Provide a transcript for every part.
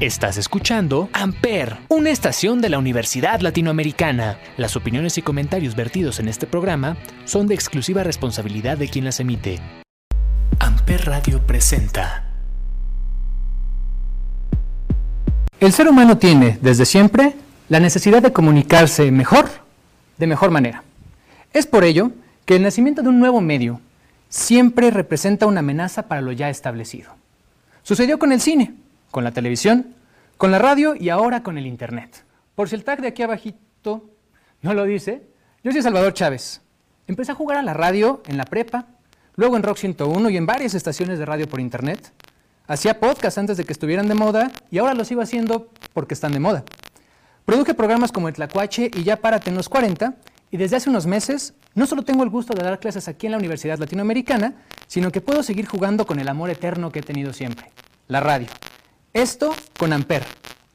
Estás escuchando Amper, una estación de la Universidad Latinoamericana. Las opiniones y comentarios vertidos en este programa son de exclusiva responsabilidad de quien las emite. Amper Radio presenta. El ser humano tiene, desde siempre, la necesidad de comunicarse mejor, de mejor manera. Es por ello que el nacimiento de un nuevo medio siempre representa una amenaza para lo ya establecido. Sucedió con el cine con la televisión, con la radio y ahora con el Internet. Por si el tag de aquí abajito no lo dice, yo soy Salvador Chávez. Empecé a jugar a la radio en la prepa, luego en Rock 101 y en varias estaciones de radio por Internet. Hacía podcasts antes de que estuvieran de moda y ahora los sigo haciendo porque están de moda. Produje programas como El Tlacuache y Ya Párate en los 40 y desde hace unos meses no solo tengo el gusto de dar clases aquí en la Universidad Latinoamericana, sino que puedo seguir jugando con el amor eterno que he tenido siempre, la radio. Esto con Amper,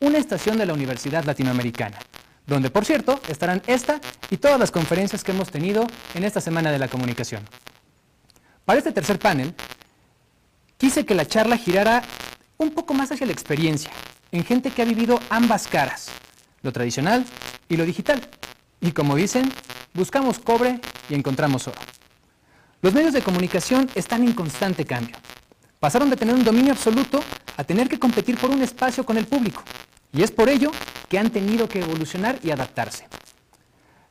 una estación de la Universidad Latinoamericana, donde por cierto estarán esta y todas las conferencias que hemos tenido en esta Semana de la Comunicación. Para este tercer panel, quise que la charla girara un poco más hacia la experiencia, en gente que ha vivido ambas caras, lo tradicional y lo digital. Y como dicen, buscamos cobre y encontramos oro. Los medios de comunicación están en constante cambio. Pasaron de tener un dominio absoluto a tener que competir por un espacio con el público. Y es por ello que han tenido que evolucionar y adaptarse.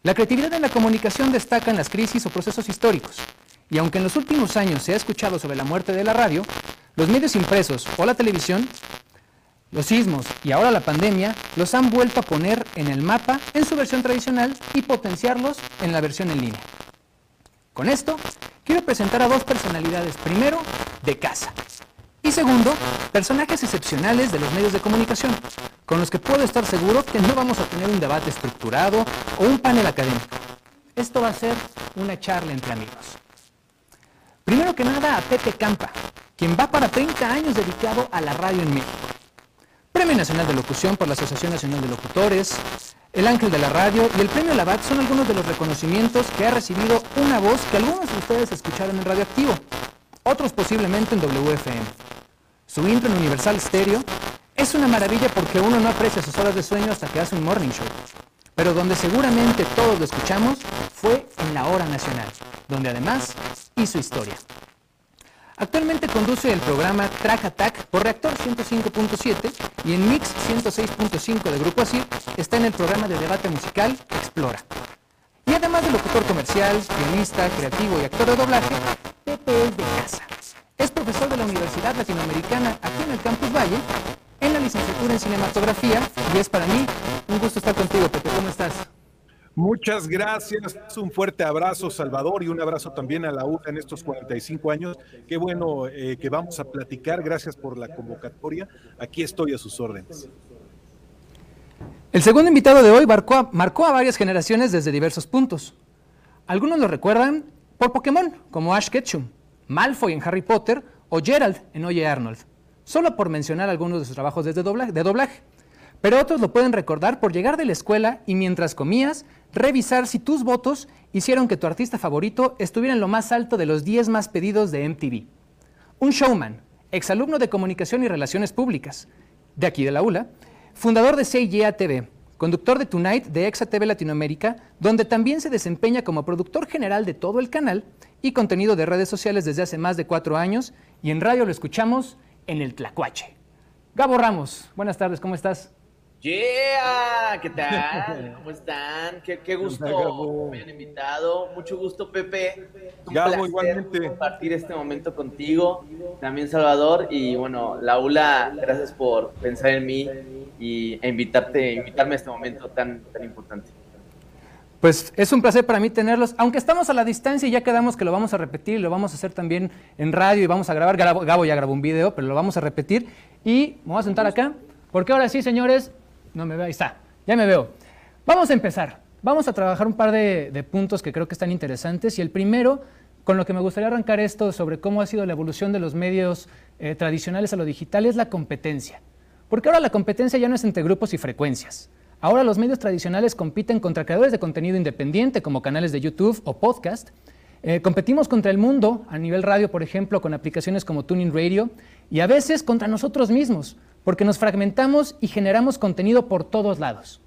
La creatividad en la comunicación destaca en las crisis o procesos históricos. Y aunque en los últimos años se ha escuchado sobre la muerte de la radio, los medios impresos o la televisión, los sismos y ahora la pandemia los han vuelto a poner en el mapa en su versión tradicional y potenciarlos en la versión en línea. Con esto, quiero presentar a dos personalidades, primero, de casa, y segundo, personajes excepcionales de los medios de comunicación, con los que puedo estar seguro que no vamos a tener un debate estructurado o un panel académico. Esto va a ser una charla entre amigos. Primero que nada a Pepe Campa, quien va para 30 años dedicado a la radio en México. Premio Nacional de Locución por la Asociación Nacional de Locutores, el Ángel de la Radio y el Premio Labat son algunos de los reconocimientos que ha recibido una voz que algunos de ustedes escucharon en Radioactivo, otros posiblemente en WFM. Su intro en Universal Stereo es una maravilla porque uno no aprecia sus horas de sueño hasta que hace un morning show. Pero donde seguramente todos lo escuchamos fue en la Hora Nacional, donde además hizo historia. Actualmente conduce el programa Track Attack por Reactor 105.7 y en Mix 106.5 de Grupo Asir está en el programa de debate musical Explora. Y además de locutor comercial, guionista, creativo y actor de doblaje, Pepe es de casa. Es profesor de la Universidad Latinoamericana aquí en el Campus Valle, en la licenciatura en cinematografía, y es para mí un gusto estar contigo, Pepe. ¿Cómo estás? Muchas gracias, un fuerte abrazo Salvador y un abrazo también a la UTA en estos 45 años. Qué bueno eh, que vamos a platicar, gracias por la convocatoria. Aquí estoy a sus órdenes. El segundo invitado de hoy marcó a, varias generaciones desde diversos puntos. Algunos lo recuerdan por Pokémon, como Ash Ketchum, Malfoy en Harry Potter o Gerald en Oye Arnold, solo por mencionar algunos de sus trabajos desde de doblaje. Pero otros lo pueden recordar por llegar de la escuela y mientras comías, revisar si tus votos hicieron que tu artista favorito estuviera en lo más alto de los 10 más pedidos de MTV. Un showman, exalumno de Comunicación y Relaciones Públicas, de aquí de la ULA, fundador de CIA TV, conductor de Tonight de Exa TV Latinoamérica, donde también se desempeña como productor general de todo el canal y contenido de redes sociales desde hace más de cuatro años y en radio lo escuchamos en el Tlacuache. Gabo Ramos, buenas tardes, ¿cómo estás? Yeah, ¿qué tal? ¿Cómo están? Qué, gusto me han invitado. Mucho gusto, Pepe. Un Gabo, igualmente. compartir este momento contigo. También Salvador y bueno, Laura, gracias por pensar en mí y e invitarte, invitarme a este momento tan, tan importante. Pues es un placer para mí tenerlos, aunque estamos a la distancia y ya quedamos que lo vamos a repetir, lo vamos a hacer también en radio y vamos a grabar. Gabo, ya grabó un video, pero lo vamos a repetir. Y me voy a sentar acá, porque ahora sí, señores, no me veo, ahí está, ya me veo. Vamos a empezar. Vamos a trabajar un par de, puntos que creo que están interesantes. Y el primero, con lo que me gustaría arrancar esto sobre cómo ha sido la evolución de los medios eh, tradicionales a lo digital, es la competencia. Porque ahora la competencia ya no es entre grupos y frecuencias. Ahora los medios tradicionales compiten contra creadores de contenido independiente como canales de YouTube o podcast. Eh, competimos contra el mundo a nivel radio, por ejemplo, con aplicaciones como Tuning Radio y a veces contra nosotros mismos, porque nos fragmentamos y generamos contenido por todos lados.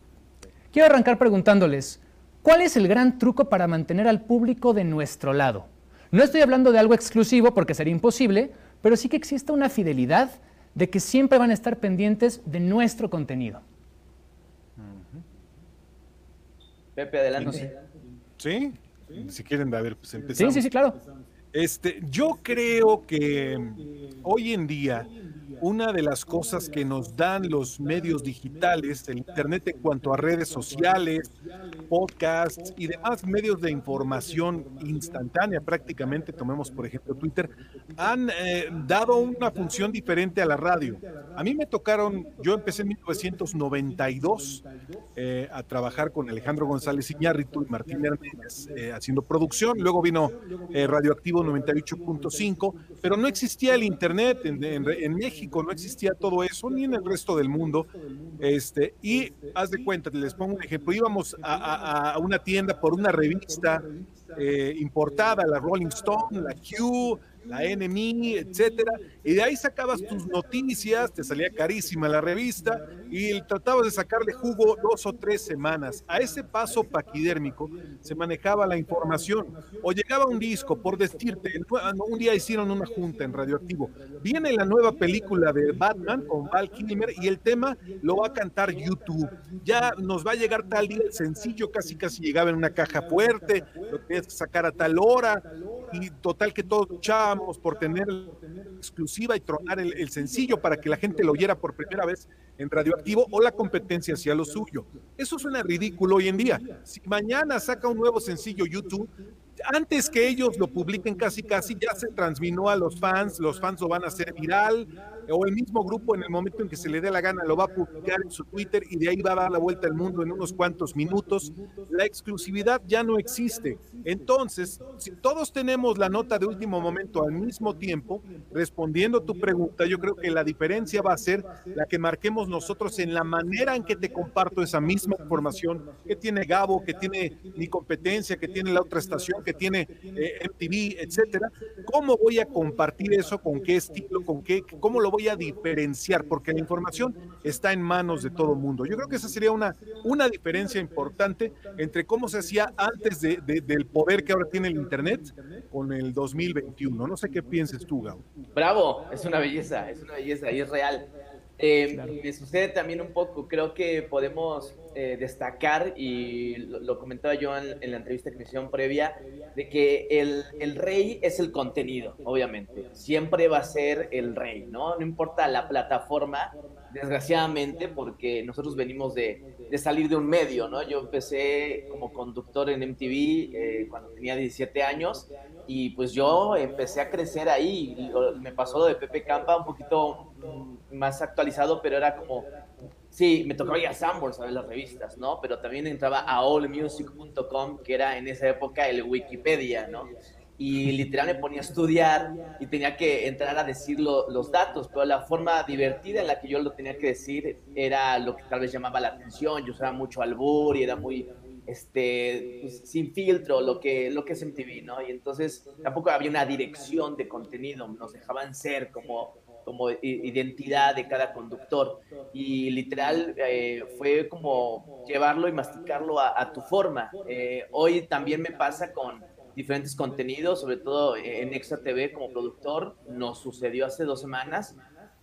Quiero arrancar preguntándoles, ¿cuál es el gran truco para mantener al público de nuestro lado? No estoy hablando de algo exclusivo porque sería imposible, pero sí que exista una fidelidad de que siempre van a estar pendientes de nuestro contenido. Pepe, adelante. ¿Sí? Si quieren, a ver, pues empezamos. Sí, sí, sí, claro. Este, yo creo que hoy en día una de las cosas que nos dan los medios digitales, el Internet en cuanto a redes sociales, podcasts y demás medios de información instantánea prácticamente, tomemos por ejemplo Twitter, han eh, dado una función diferente a la radio. A mí me tocaron, yo empecé en 1992 eh, a trabajar con Alejandro González Iñárritu y Martín Hernández eh, haciendo producción, luego vino Radioactivo 98.5, pero no existía el Internet en México no existía todo eso, ni en el resto del mundo. Este, y haz de cuenta, les pongo un ejemplo, íbamos a, una tienda por una revista eh, importada, la Rolling Stone, la Q, la NME, etcétera, y de ahí sacabas tus noticias, te salía carísima la revista y tratabas de sacarle jugo dos o tres semanas. A ese paso paquidérmico se manejaba la información o llegaba un disco, por decirte, un día hicieron una junta en Radioactivo, viene la nueva película de Batman con Val Kilmer y el tema lo va a cantar YouTube. Ya nos va a llegar tal día el sencillo, casi casi llegaba en una caja fuerte, lo tenías que sacar a tal hora y total que todos luchábamos por tener exclusiva y tronar el, sencillo para que la gente lo oyera por primera vez en radioactivo o la competencia hacía lo suyo. Eso suena ridículo hoy en día. Si mañana saca un nuevo sencillo YouTube, antes que ellos lo publiquen casi casi, ya se transminó a los fans, los fans lo van a hacer viral, o el mismo grupo en el momento en que se le dé la gana lo va a publicar en su Twitter y de ahí va a dar la vuelta al mundo en unos cuantos minutos. La exclusividad ya no existe. Entonces, si todos tenemos la nota de último momento al mismo tiempo, respondiendo tu pregunta, yo creo que la diferencia va a ser la que marquemos nosotros en la manera en que te comparto esa misma información que tiene Gabo, que tiene mi competencia, que tiene la otra estación, que tiene eh, MTV, etcétera. ¿Cómo voy a compartir eso? ¿Con qué estilo? ¿Con qué? ¿Cómo lo voy a diferenciar? Porque la información está en manos de todo el mundo. Yo creo que esa sería una, una diferencia importante entre cómo se hacía antes de, del poder que ahora tiene el Internet con el 2021. No sé qué pienses tú, Gabo. Bravo, es una belleza, es una belleza y es real. Eh, Me sucede también un poco, creo que podemos eh, destacar, y lo, comentaba yo en, la entrevista que me hicieron previa, de que el, el, rey es el contenido, obviamente. Siempre va a ser el rey, ¿no? No importa la plataforma, desgraciadamente, porque nosotros venimos de, de salir de un medio, ¿no? Yo empecé como conductor en MTV eh, cuando tenía 17 años y pues yo empecé a crecer ahí. me pasó lo de Pepe Campa un poquito más actualizado, pero era como, sí, me tocaba ir a Sanborns a ver las revistas, ¿no? Pero también entraba a allmusic.com, que era en esa época el Wikipedia, ¿no? Y literal me ponía a estudiar y tenía que entrar a decir los datos, pero la forma divertida en la que yo lo tenía que decir era lo que tal vez llamaba la atención, yo usaba mucho albur y era muy este pues, sin filtro lo que lo que es MTV, ¿no? Y entonces tampoco había una dirección de contenido, nos dejaban ser como como identidad de cada conductor y literal eh, fue como llevarlo y masticarlo a, tu forma. Eh, hoy también me pasa con diferentes contenidos, sobre todo en Extra TV como productor. Nos sucedió hace dos semanas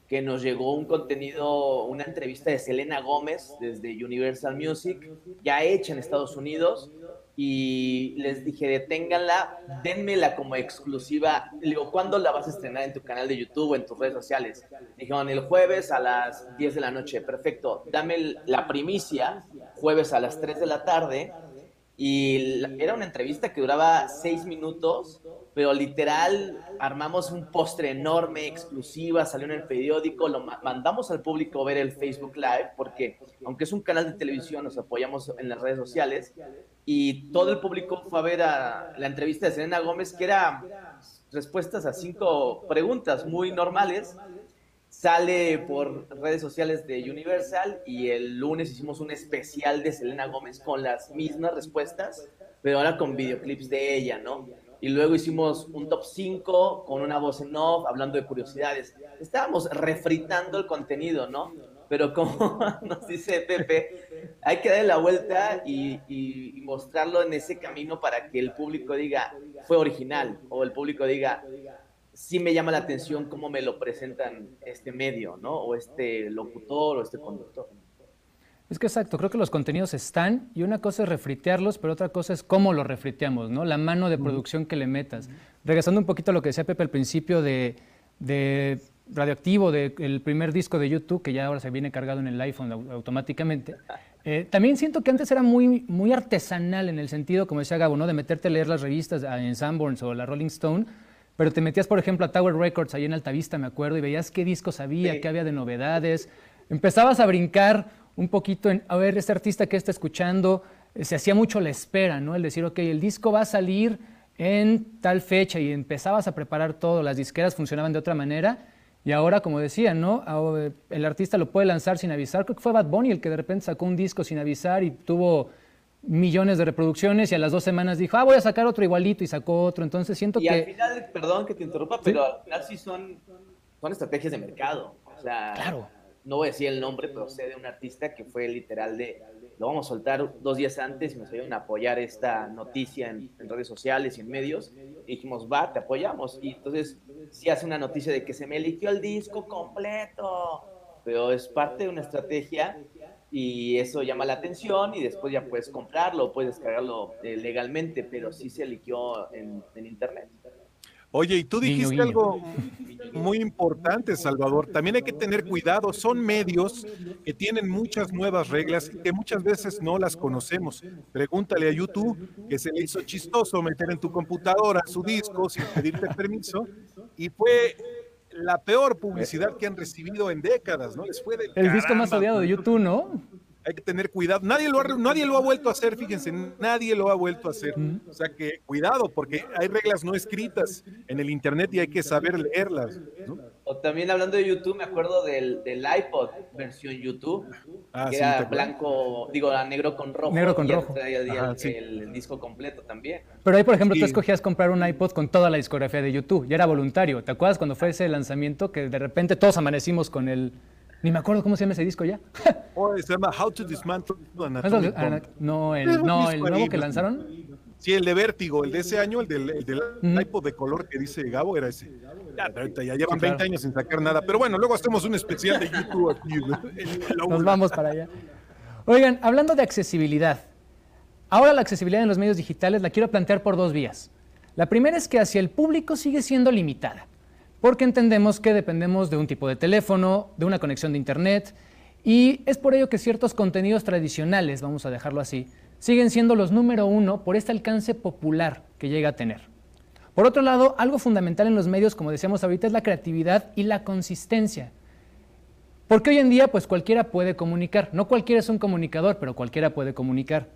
que nos llegó un contenido, una entrevista de Selena Gómez desde Universal Music, ya hecha en Estados Unidos, y les dije, deténganla, denmela como exclusiva. Le digo, ¿cuándo la vas a estrenar en tu canal de YouTube o en tus redes sociales? Dijeron, el jueves a las 10 de la noche. Perfecto, dame la primicia, jueves a las 3 de la tarde, y era una entrevista que duraba seis minutos, pero literal armamos un postre enorme, exclusiva, salió en el periódico, lo mandamos al público ver el Facebook Live, porque aunque es un canal de televisión, nos apoyamos en las redes sociales, y todo el público fue a ver a la entrevista de Selena Gómez, que era respuestas a cinco preguntas muy normales, sale por redes sociales de Universal y el lunes hicimos un especial de Selena Gómez con las mismas respuestas, pero ahora con videoclips de ella, ¿no? y luego hicimos un top 5 con una voz en off, hablando de curiosidades. Estábamos refritando el contenido, ¿no? Pero como nos dice Pepe, hay que darle la vuelta y, mostrarlo en ese camino para que el público diga, fue original, o el público diga, sí me llama la atención cómo me lo presentan este medio, ¿no? O este locutor o este conductor. Es que exacto, creo que los contenidos están y una cosa es refritearlos, pero otra cosa es cómo los refriteamos, ¿no? La mano de producción que le metas. Regresando un poquito a lo que decía Pepe al principio de, de Radioactivo, del primer disco de YouTube, que ya ahora se viene cargado en el iPhone automáticamente. Eh, también siento que antes era muy, muy artesanal en el sentido, como decía Gabo, ¿no? de meterte a leer las revistas en Sanborns o la Rolling Stone, pero te metías, por ejemplo, a Tower Records ahí en Altavista, me acuerdo, y veías qué discos había, qué había de novedades. Empezabas a brincar un poquito en, a ver, este artista que está escuchando, eh, se hacía mucho la espera, ¿no? El decir, ok, el disco va a salir en tal fecha y empezabas a preparar todo, las disqueras funcionaban de otra manera y ahora, como decía, ¿no? Eh, el artista lo puede lanzar sin avisar. Creo que fue Bad Bunny el que de repente sacó un disco sin avisar y tuvo millones de reproducciones y a las dos semanas dijo, ah, voy a sacar otro igualito y sacó otro. Entonces siento que... Y al final, perdón que te interrumpa, pero al final sí son, son estrategias de mercado. O sea, claro no voy a decir el nombre, pero sé de un artista que fue literal de, lo vamos a soltar dos días antes y nos ayudan a apoyar esta noticia en, redes sociales y en medios. Y dijimos, va, te apoyamos. Y entonces sí hace una noticia de que se me eligió el disco completo, pero es parte de una estrategia y eso llama la atención y después ya puedes comprarlo, puedes descargarlo eh, legalmente, pero sí se eligió en, en internet. Oye, y tú dijiste algo muy importante, Salvador. También hay que tener cuidado. Son medios que tienen muchas nuevas reglas y que muchas veces no las conocemos. Pregúntale a YouTube que se le hizo chistoso meter en tu computadora su disco sin pedirte permiso y fue la peor publicidad que han recibido en décadas, ¿no? Les fue El disco más odiado de YouTube, ¿no? hay que tener cuidado. Nadie lo, ha, nadie lo ha vuelto a hacer, fíjense, nadie lo ha vuelto a hacer. O sea que cuidado, porque hay reglas no escritas en el Internet y hay que saber leerlas. O también hablando de YouTube, me acuerdo del, iPod versión YouTube, ah, que era blanco, digo, negro con rojo. Negro con rojo. el, disco completo también. Pero ahí, por ejemplo, tú escogías comprar un iPod con toda la discografía de YouTube, ya era voluntario. ¿Te acuerdas cuando fue ese lanzamiento que de repente todos amanecimos con el ni me acuerdo cómo se llama ese disco ya. oh, se llama How to Dismantle No, el, no, el nuevo que lanzaron. Sí, el de Vértigo, el de ese año, el del, el del iPod de color que dice Gabo, era ese. Ya, llevan 20 años sin sacar nada. Pero bueno, luego hacemos un especial de YouTube aquí. Nos vamos para allá. Oigan, hablando de accesibilidad, ahora la accesibilidad en los medios digitales la quiero plantear por dos vías. La primera es que hacia el público sigue siendo limitada porque entendemos que dependemos de un tipo de teléfono, de una conexión de Internet, y es por ello que ciertos contenidos tradicionales, vamos a dejarlo así, siguen siendo los número uno por este alcance popular que llega a tener. Por otro lado, algo fundamental en los medios, como decíamos ahorita, es la creatividad y la consistencia. Porque hoy en día, pues cualquiera puede comunicar. No cualquiera es un comunicador, pero cualquiera puede comunicar.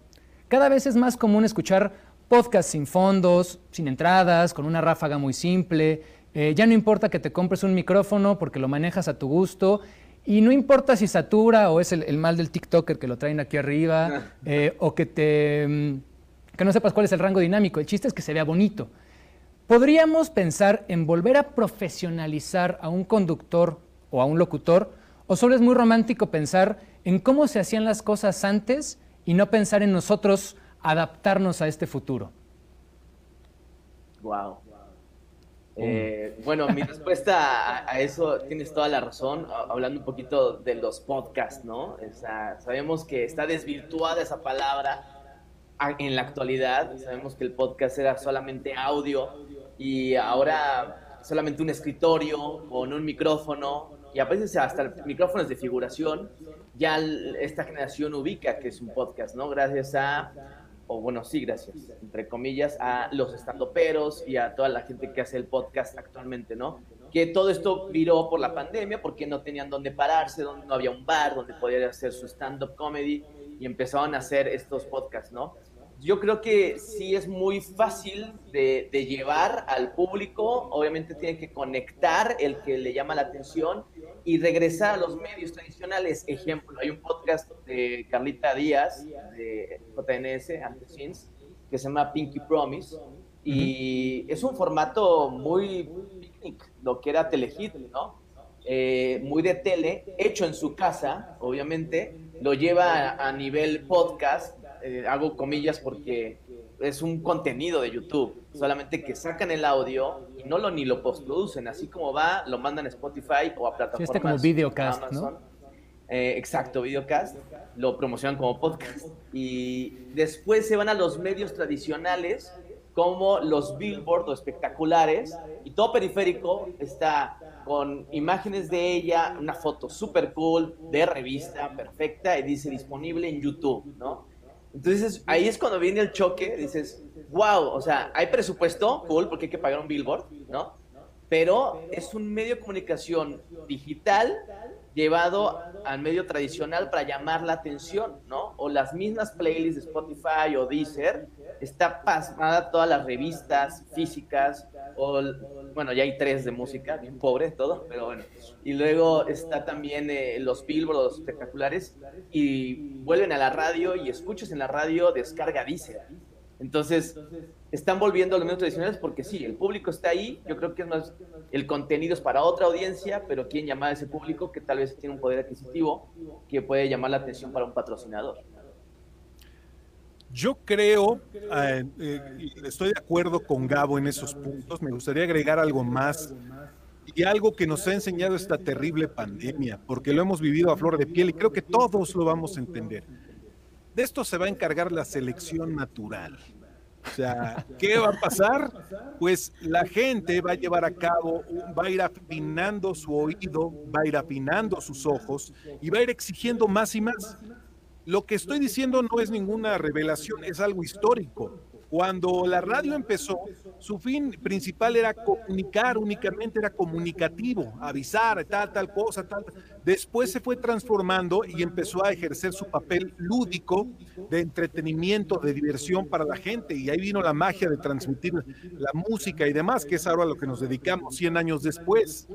Cada vez es más común escuchar podcasts sin fondos, sin entradas, con una ráfaga muy simple, eh, ya no importa que te compres un micrófono porque lo manejas a tu gusto. Y no importa si satura o es el, mal del TikToker que lo traen aquí arriba, eh, o que, te, mm, que no sepas cuál es el rango dinámico. El chiste es que se vea bonito. Podríamos pensar en volver a profesionalizar a un conductor o a un locutor, o solo es muy romántico pensar en cómo se hacían las cosas antes y no pensar en nosotros adaptarnos a este futuro. Wow. Eh, bueno, mi respuesta a, eso tienes toda la razón, hablando un poquito de los podcasts, ¿no? sabemos que está desvirtuada esa palabra en la actualidad, sabemos que el podcast era solamente audio y ahora solamente un escritorio con un micrófono y a veces hasta micrófonos de figuración, ya esta generación ubica que es un podcast, ¿no? Gracias a o bueno, sí, gracias, entre comillas, a los estandoperos y a toda la gente que hace el podcast actualmente, ¿no? Que todo esto viró por la pandemia porque no tenían dónde pararse, donde no había un bar donde podían hacer su stand-up comedy y empezaron a hacer estos podcasts, ¿no? Yo creo que sí es muy fácil de, llevar al público, obviamente tiene que conectar el que le llama la atención y regresar a los medios tradicionales. Ejemplo, hay un podcast de Carlita Díaz, de JNS, antes que se llama Pinky Promise, Y es un formato muy picnic, lo que era Telehit, ¿no? Eh, muy de tele, hecho en su casa, obviamente, lo lleva a, nivel podcast, eh, hago comillas porque es un contenido de YouTube, solamente que sacan el audio y no lo ni lo postproducen, así como va, lo mandan a Spotify o a plataformas. Sí, este como videocast, ¿no? Eh, exacto, videocast, lo promocionan como podcast y después se van a los medios tradicionales como los billboard o espectaculares y todo periférico está con imágenes de ella, una foto súper cool de revista perfecta y dice disponible en YouTube, ¿no? Entonces ahí es cuando viene el choque, dices, wow, o sea, hay presupuesto, cool, porque hay que pagar un billboard, ¿no? Pero es un medio de comunicación digital llevado al medio tradicional para llamar la atención, ¿no? O las mismas playlists de Spotify o Deezer, está pasmada todas las revistas físicas, o, bueno, ya hay tres de música, bien pobre todo, pero bueno. Y luego está también eh, los billboards espectaculares y vuelven a la radio y escuchas en la radio descarga Deezer. Entonces, están volviendo a los medios tradicionales porque sí, el público está ahí, yo creo que es más, el contenido es para otra audiencia, pero ¿quién llama a ese público que tal vez tiene un poder adquisitivo que puede llamar la atención para un patrocinador? Yo creo, eh, eh, estoy de acuerdo con Gabo en esos puntos, me gustaría agregar algo más y algo que nos ha enseñado esta terrible pandemia, porque lo hemos vivido a flor de piel y creo que todos lo vamos a entender. De esto se va a encargar la selección natural. O sea, ¿qué va a pasar? Pues la gente va a llevar a cabo, va a ir afinando su oído, va a ir afinando sus ojos y va a ir exigiendo más y más. Lo que estoy diciendo no es ninguna revelación, es algo histórico. Cuando la radio empezó, su fin principal era comunicar, únicamente era comunicativo, avisar, tal, tal cosa, tal. Después se fue transformando y empezó a ejercer su papel lúdico de entretenimiento, de diversión para la gente. Y ahí vino la magia de transmitir la música y demás, que es ahora a lo que nos dedicamos 100 años después.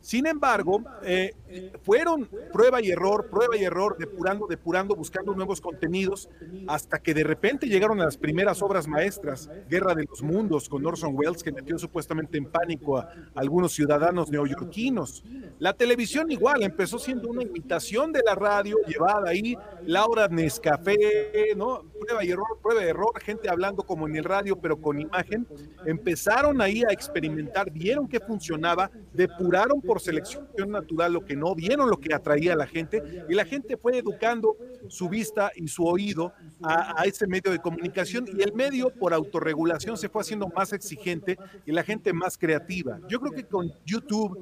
Sin embargo, eh, fueron prueba y error, prueba y error, depurando, depurando, buscando nuevos contenidos, hasta que de repente llegaron a las primeras obras maestras, Guerra de los Mundos, con Orson Welles, que metió supuestamente en pánico a, algunos ciudadanos neoyorquinos. La televisión igual, empezó siendo una imitación de la radio, llevada ahí, Laura Nescafé, ¿no? Prueba y error, prueba y error, gente hablando como en el radio, pero con imagen. Empezaron ahí a experimentar, vieron que funcionaba, depuraron por selección natural lo que no, vieron lo que atraía a la gente y la gente fue educando su vista y su oído a, ese medio de comunicación y el medio por autorregulación se fue haciendo más exigente y la gente más creativa. Yo creo que con YouTube,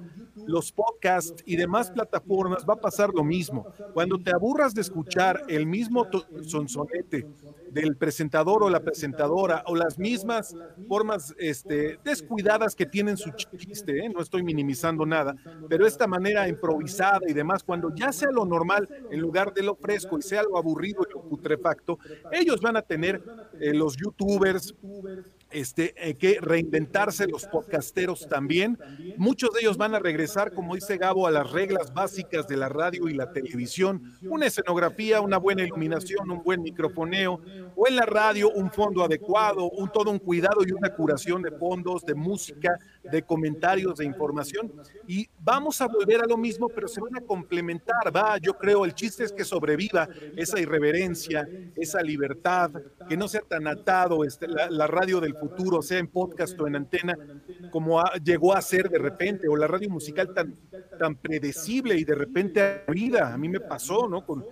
los podcasts y demás plataformas va a pasar lo mismo. Cuando te aburras de escuchar el mismo sonsonete del presentador o la presentadora o las mismas formas este, descuidadas que tienen su chiste, ¿eh? no estoy minimizando nada, pero esta manera improvisada y demás, cuando ya sea lo normal en lugar de lo fresco y sea lo aburrido y lo putrefacto, ellos van a tener eh, los youtubers, este, eh, que reinventarse los podcasteros también. Muchos de ellos van a regresar, como dice Gabo, a las reglas básicas de la radio y la televisión. Una escenografía, una buena iluminación, un buen microfoneo, o en la radio un fondo adecuado, un todo un cuidado y una curación de fondos, de música, de comentarios, de información. Y vamos a volver a lo mismo, pero se van a complementar. Va, yo creo, el chiste es que sobreviva esa irreverencia, esa libertad, que no sea tan atado este, la radio del futuro, sea en podcast o en antena, como llegó a ser de repente, o la radio musical tan, tan predecible y de repente a vida. A mí me pasó, ¿no? Con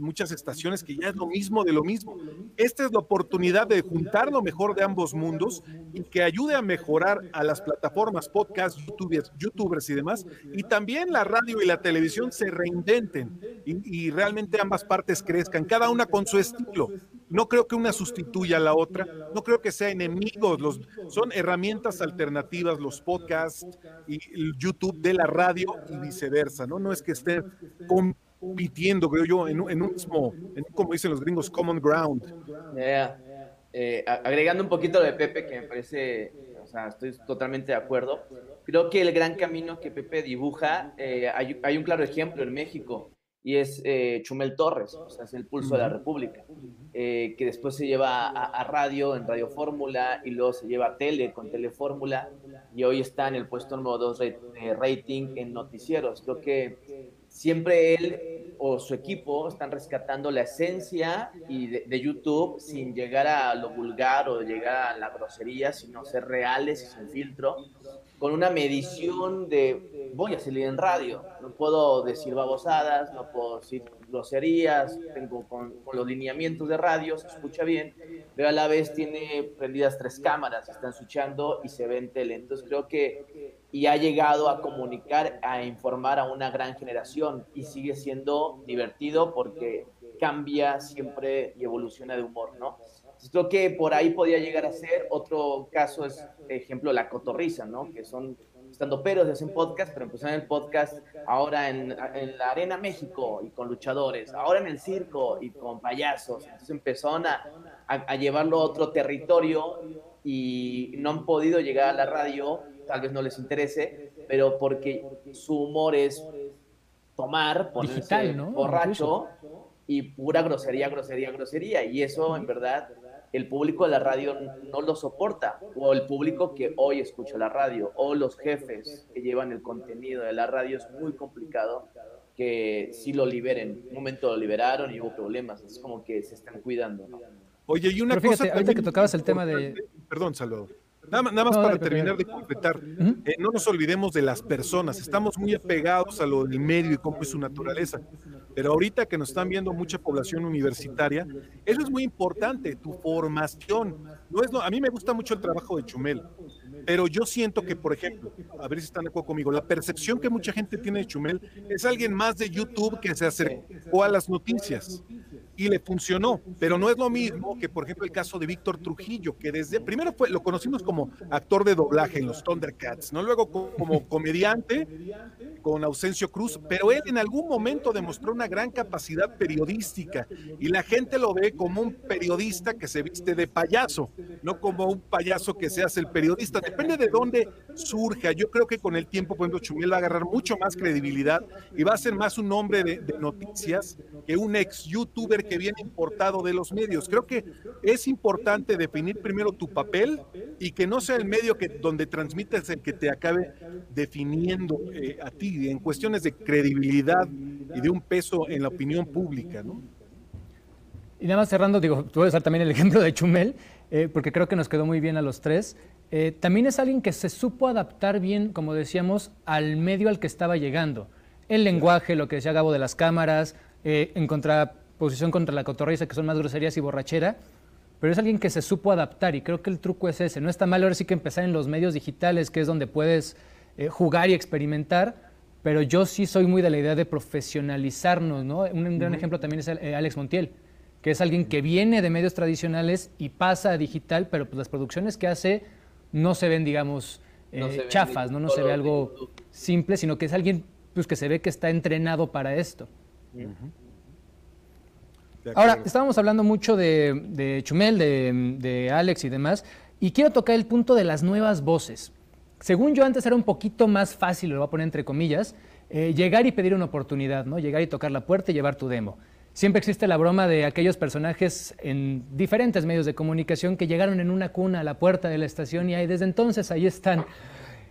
muchas estaciones que ya es lo mismo de lo mismo. Esta es la oportunidad de juntar lo mejor de ambos mundos y que ayude a mejorar a las plataformas, podcast, youtubers, youtubers y demás, y también la radio y la televisión se reinventen y, y realmente ambas partes crezcan, cada una con su estilo. No creo que una sustituya a la otra, no creo que sean enemigos, los, son herramientas alternativas los podcasts y YouTube de la radio y viceversa, ¿no? No es que estén compitiendo, creo yo, en, un mismo, como dicen los gringos, common ground. Eh, agregando un poquito de Pepe, que me parece, o sea, estoy totalmente de acuerdo. Creo que el gran camino que Pepe dibuja, eh, hay un claro ejemplo en México y es eh, Chumel Torres, o sea, es el pulso de la República, eh, que después se lleva a, radio en Radio Fórmula y luego se lleva a tele con Telefórmula y hoy está en el puesto número 2 de rating en noticieros. Creo que siempre él o su equipo están rescatando la esencia y de, YouTube sin llegar a lo vulgar o llegar a la grosería, sino ser reales y sin filtro, con una medición de voy a salir en radio, no puedo decir babosadas, no puedo decir groserías, tengo con, los lineamientos de radio, se escucha bien, pero a la vez tiene prendidas tres cámaras, están escuchando y se ven tele. Entonces creo que y ha llegado a comunicar, a informar a una gran generación y sigue siendo divertido porque cambia siempre y evoluciona de humor, ¿no? Creo que por ahí podría llegar a ser otro caso es, ejemplo, la cotorriza, ¿no? Que son estando peros, hacen podcast, pero empezaron el podcast ahora en, en, la Arena México y con luchadores, ahora en el circo y con payasos. Entonces empezaron a, a, a llevarlo a otro territorio y no han podido llegar a la radio tal vez no les interese, pero porque su humor es tomar, ponerse borracho y pura grosería, grosería, grosería. Y eso, en verdad, el público de la radio no lo soporta, o el público que hoy escucha la radio, o los jefes que llevan el contenido de la radio, es muy complicado que si lo liberen. Un momento lo liberaron y hubo problemas, es como que se están cuidando. Oye, y una cosa... ahorita que tocabas el tema de... Perdón, Salvador. Nada, más para terminar de completar, eh, no nos olvidemos de las personas, estamos muy apegados a lo del medio y cómo es su naturaleza, pero ahorita que nos están viendo mucha población universitaria, eso es muy importante, tu formación. No es, a mí me gusta mucho el trabajo de Chumel, pero yo siento que, por ejemplo, a ver si están de acuerdo conmigo, la percepción que mucha gente tiene de Chumel es alguien más de YouTube que se acercó a las noticias y le funcionó, pero no es lo mismo que, por ejemplo, el caso de Víctor Trujillo, que desde primero fue, lo conocimos como actor de doblaje en los Thundercats, ¿no? Luego como comediante con Ausencio Cruz, pero él en algún momento demostró una gran capacidad periodística y la gente lo ve como un periodista que se viste de payaso, no como un payaso que se hace el periodista. Depende de dónde surja. Yo creo que con el tiempo, por ejemplo, Chumel va a agarrar mucho más credibilidad y va a ser más un hombre de, de noticias que un ex youtuber que viene importado de los medios. Creo que es importante definir primero tu papel y que no sea el medio que donde transmites el que te acabe definiendo eh, a ti en cuestiones de credibilidad y de un peso en la opinión pública, ¿no? Y nada más cerrando, digo, voy a usar también el ejemplo de Chumel, eh, porque creo que nos quedó muy bien a los tres. Eh, también es alguien que se supo adaptar bien, como decíamos, al medio al que estaba llegando. El lenguaje, lo que decía Gabo de las cámaras, en contra posición contra la cotorriza, que son más groserías y borrachera, pero es alguien que se supo adaptar y creo que el truco es ese. No está mal ahora sí que empezar en los medios digitales, que es donde puedes eh, jugar y experimentar, pero yo sí soy muy de la idea de profesionalizarnos, ¿no? Un, gran ejemplo también es eh, Alex Montiel, que es alguien que viene de medios tradicionales y pasa a digital, pero pues las producciones que hace no se ven, digamos, eh, chafas, ¿no? No se ve algo simple, sino que es alguien pues, que se ve que está entrenado para esto. Ahora, estábamos hablando mucho de, Chumel, de, Alex y demás, y quiero tocar el punto de las nuevas voces. Según yo, antes era un poquito más fácil, lo voy a poner entre comillas, eh, llegar y pedir una oportunidad, ¿no? Llegar y tocar la puerta y llevar tu demo. Siempre existe la broma de aquellos personajes en diferentes medios de comunicación que llegaron en una cuna a la puerta de la estación y ahí desde entonces ahí están.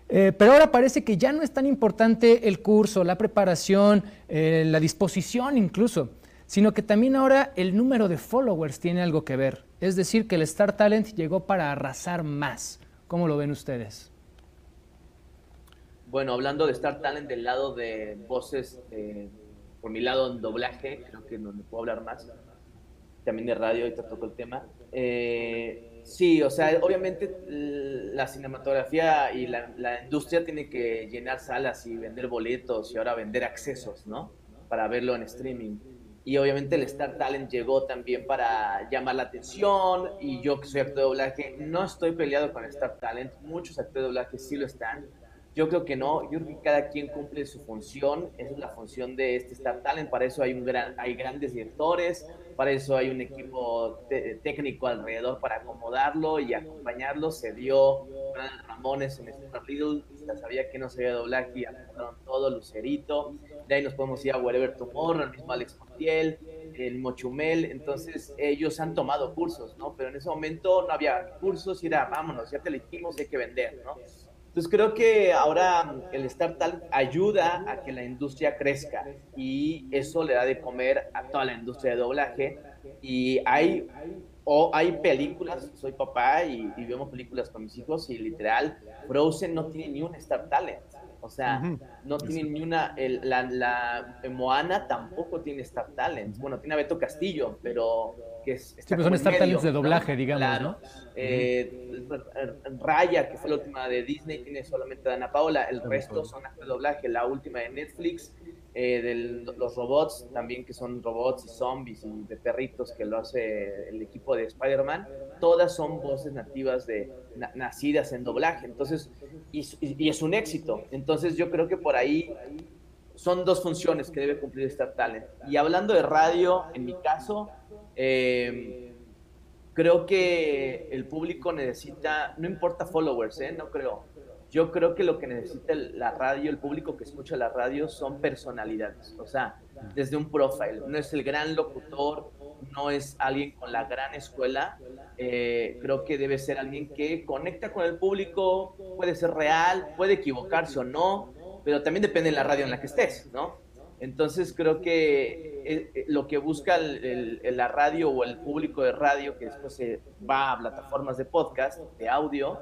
Eh, pero ahora parece que ya no es tan importante el curso, la preparación, eh, la disposición incluso sino que también ahora el número de followers tiene algo que ver. Es decir, que el Star Talent llegó para arrasar más. ¿Cómo lo ven ustedes? Bueno, hablando de Star Talent del lado de voces, eh, por mi lado en doblaje, creo que no puedo hablar más. También de radio, ahorita toco el tema. Eh, sí, o sea, obviamente la cinematografía y la, industria tiene que llenar salas y vender boletos y ahora vender accesos, ¿no? Para verlo en streaming y obviamente el Star Talent llegó también para llamar la atención y yo que soy actor de doblaje no estoy peleado con Star Talent, muchos actores de doblaje sí lo están, yo creo que no, yo creo que cada quien cumple su función, esa es la función de este Star Talent, para eso hay, un gran, hay grandes directores, para eso hay un equipo técnico alrededor para acomodarlo y acompañarlo, se dio Ramones en Star ya sabía que no sabía doblaje y apuntaron todo, Lucerito. De ahí nos podemos ir a Wherever Tomorrow, el mismo Alex Montiel, el Mochumel. Entonces, ellos han tomado cursos, ¿no? Pero en ese momento no había cursos y era, vámonos, ya te elegimos, hay que vender, ¿no? Entonces creo que ahora el Startup ayuda a que la industria crezca y eso le da de comer a toda la industria de doblaje y hay o hay películas, soy papá y, vemos películas con mis hijos y literal, Frozen no tiene ni un Star Talent. O sea, no tiene ni una. la, la, Moana tampoco tiene Star Talent. Bueno, tiene a Beto Castillo, pero que es. Sí, pues son Star Talents de doblaje, digamos, ¿no? Eh, Raya, que fue la última de Disney, tiene solamente a Ana Paola. El resto son de doblaje. La última de Netflix eh, de los robots también que son robots y zombies y de perritos que lo hace el equipo de Spider-Man, todas son voces nativas de nacidas en doblaje, entonces y, es un éxito, entonces yo creo que por ahí son dos funciones que debe cumplir Star Talent. Y hablando de radio, en mi caso, eh, creo que el público necesita, no importa followers, ¿eh? no creo, yo creo que lo que necesita la radio, el público que escucha la radio, son personalidades. O sea, desde un profile. No es el gran locutor, no es alguien con la gran escuela. Eh, creo que debe ser alguien que conecta con el público, puede ser real, puede equivocarse o no, pero también depende de la radio en la que estés, ¿no? Entonces creo que eh, eh, lo que busca la radio o el público de radio, que después se va a plataformas de podcast, de audio,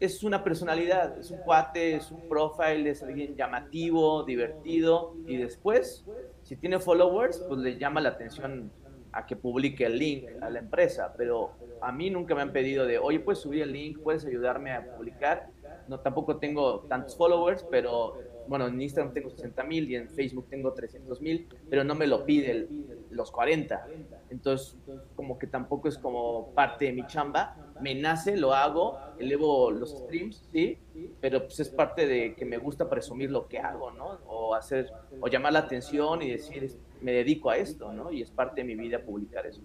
es una personalidad, es un cuate, es un profile, es alguien llamativo, divertido y después, si tiene followers, pues le llama la atención a que publique el link a la empresa, pero a mí nunca me han pedido de, oye, puedes subir el link, puedes ayudarme a publicar. No, tampoco tengo tantos followers, pero bueno, en Instagram tengo 60 mil y en Facebook tengo 300 mil, pero no me lo pide los 40. Entonces, como que tampoco es como parte de mi chamba. Me nace, lo hago, elevo los streams, sí, pero pues es parte de que me gusta presumir lo que hago, ¿no? O hacer, o llamar la atención y decir, me dedico a esto, ¿no? Y es parte de mi vida publicar eso.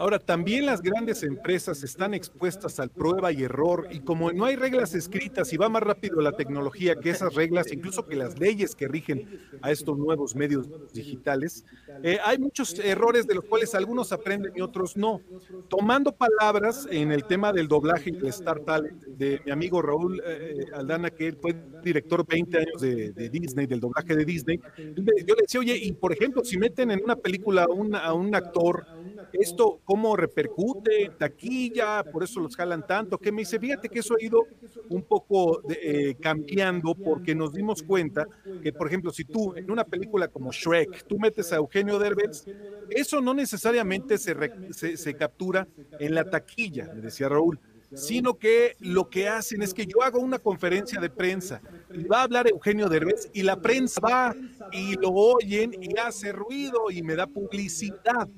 Ahora, también las grandes empresas están expuestas al prueba y error y como no hay reglas escritas y va más rápido la tecnología que esas reglas, incluso que las leyes que rigen a estos nuevos medios digitales, eh, hay muchos errores de los cuales algunos aprenden y otros no. Tomando palabras en el tema del doblaje y el Star Talent de mi amigo Raúl eh, Aldana, que fue director 20 años de, Disney, del doblaje de Disney, yo le decía, oye, y por ejemplo, si meten en una película a un actor, esto cómo repercute taquilla, por eso los jalan tanto, que me dice, fíjate que eso ha ido un poco eh, cambiando porque nos dimos cuenta que, por ejemplo, si tú en una película como Shrek, tú metes a Eugenio Derbez, eso no necesariamente se, se, captura en la taquilla, me decía Raúl sino que lo que hacen es que yo hago una conferencia de prensa y va a hablar Eugenio Derbez y la prensa va y lo oyen y hace ruido y me da publicidad.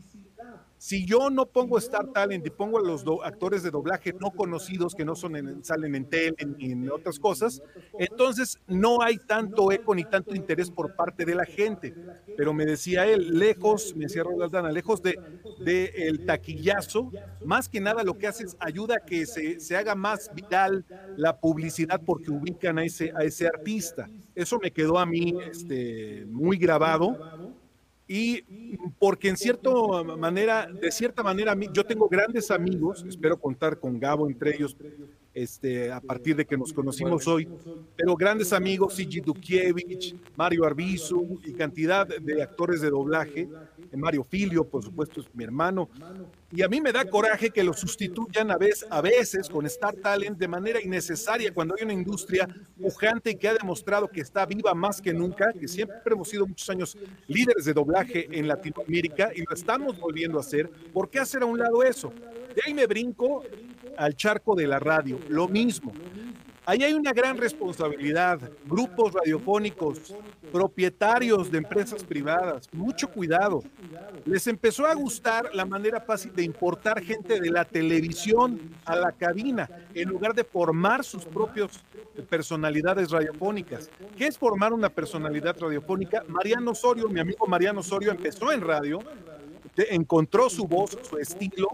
Si yo no pongo Star Talent y pongo a los actores de doblaje no conocidos que no son salen en tele ni en otras cosas, entonces no hay tanto eco ni tanto interés por parte de la gente. Pero me decía él, lejos, me decía Roldana, lejos de, de, el taquillazo, más que nada lo que hace es ayuda a que se, se haga más viral la publicidad porque ubican a ese, a ese artista. Eso me quedó a mí este, muy grabado y porque en cierta manera, de cierta manera, yo tengo grandes amigos, espero contar con Gabo entre ellos, este, a partir de que nos conocimos hoy, pero grandes amigos, Sigi Dukiewicz, Mario Arbizu y cantidad de actores de doblaje, Mario Filio, por supuesto, es mi hermano, y a mí me da coraje que lo sustituyan a veces, a veces con Star Talent de manera innecesaria cuando hay una industria pujante y que ha demostrado que está viva más que nunca, que siempre hemos sido muchos años líderes de doblaje en Latinoamérica y lo estamos volviendo a hacer. ¿Por qué hacer a un lado eso? De ahí me brinco al charco de la radio, lo mismo. Ahí hay una gran responsabilidad, grupos radiofónicos, propietarios de empresas privadas, mucho cuidado. Les empezó a gustar la manera fácil de importar gente de la televisión a la cabina, en lugar de formar sus propios personalidades radiofónicas. ¿Qué es formar una personalidad radiofónica? Mariano Osorio, mi amigo Mariano Osorio, empezó en radio, encontró su voz, su estilo,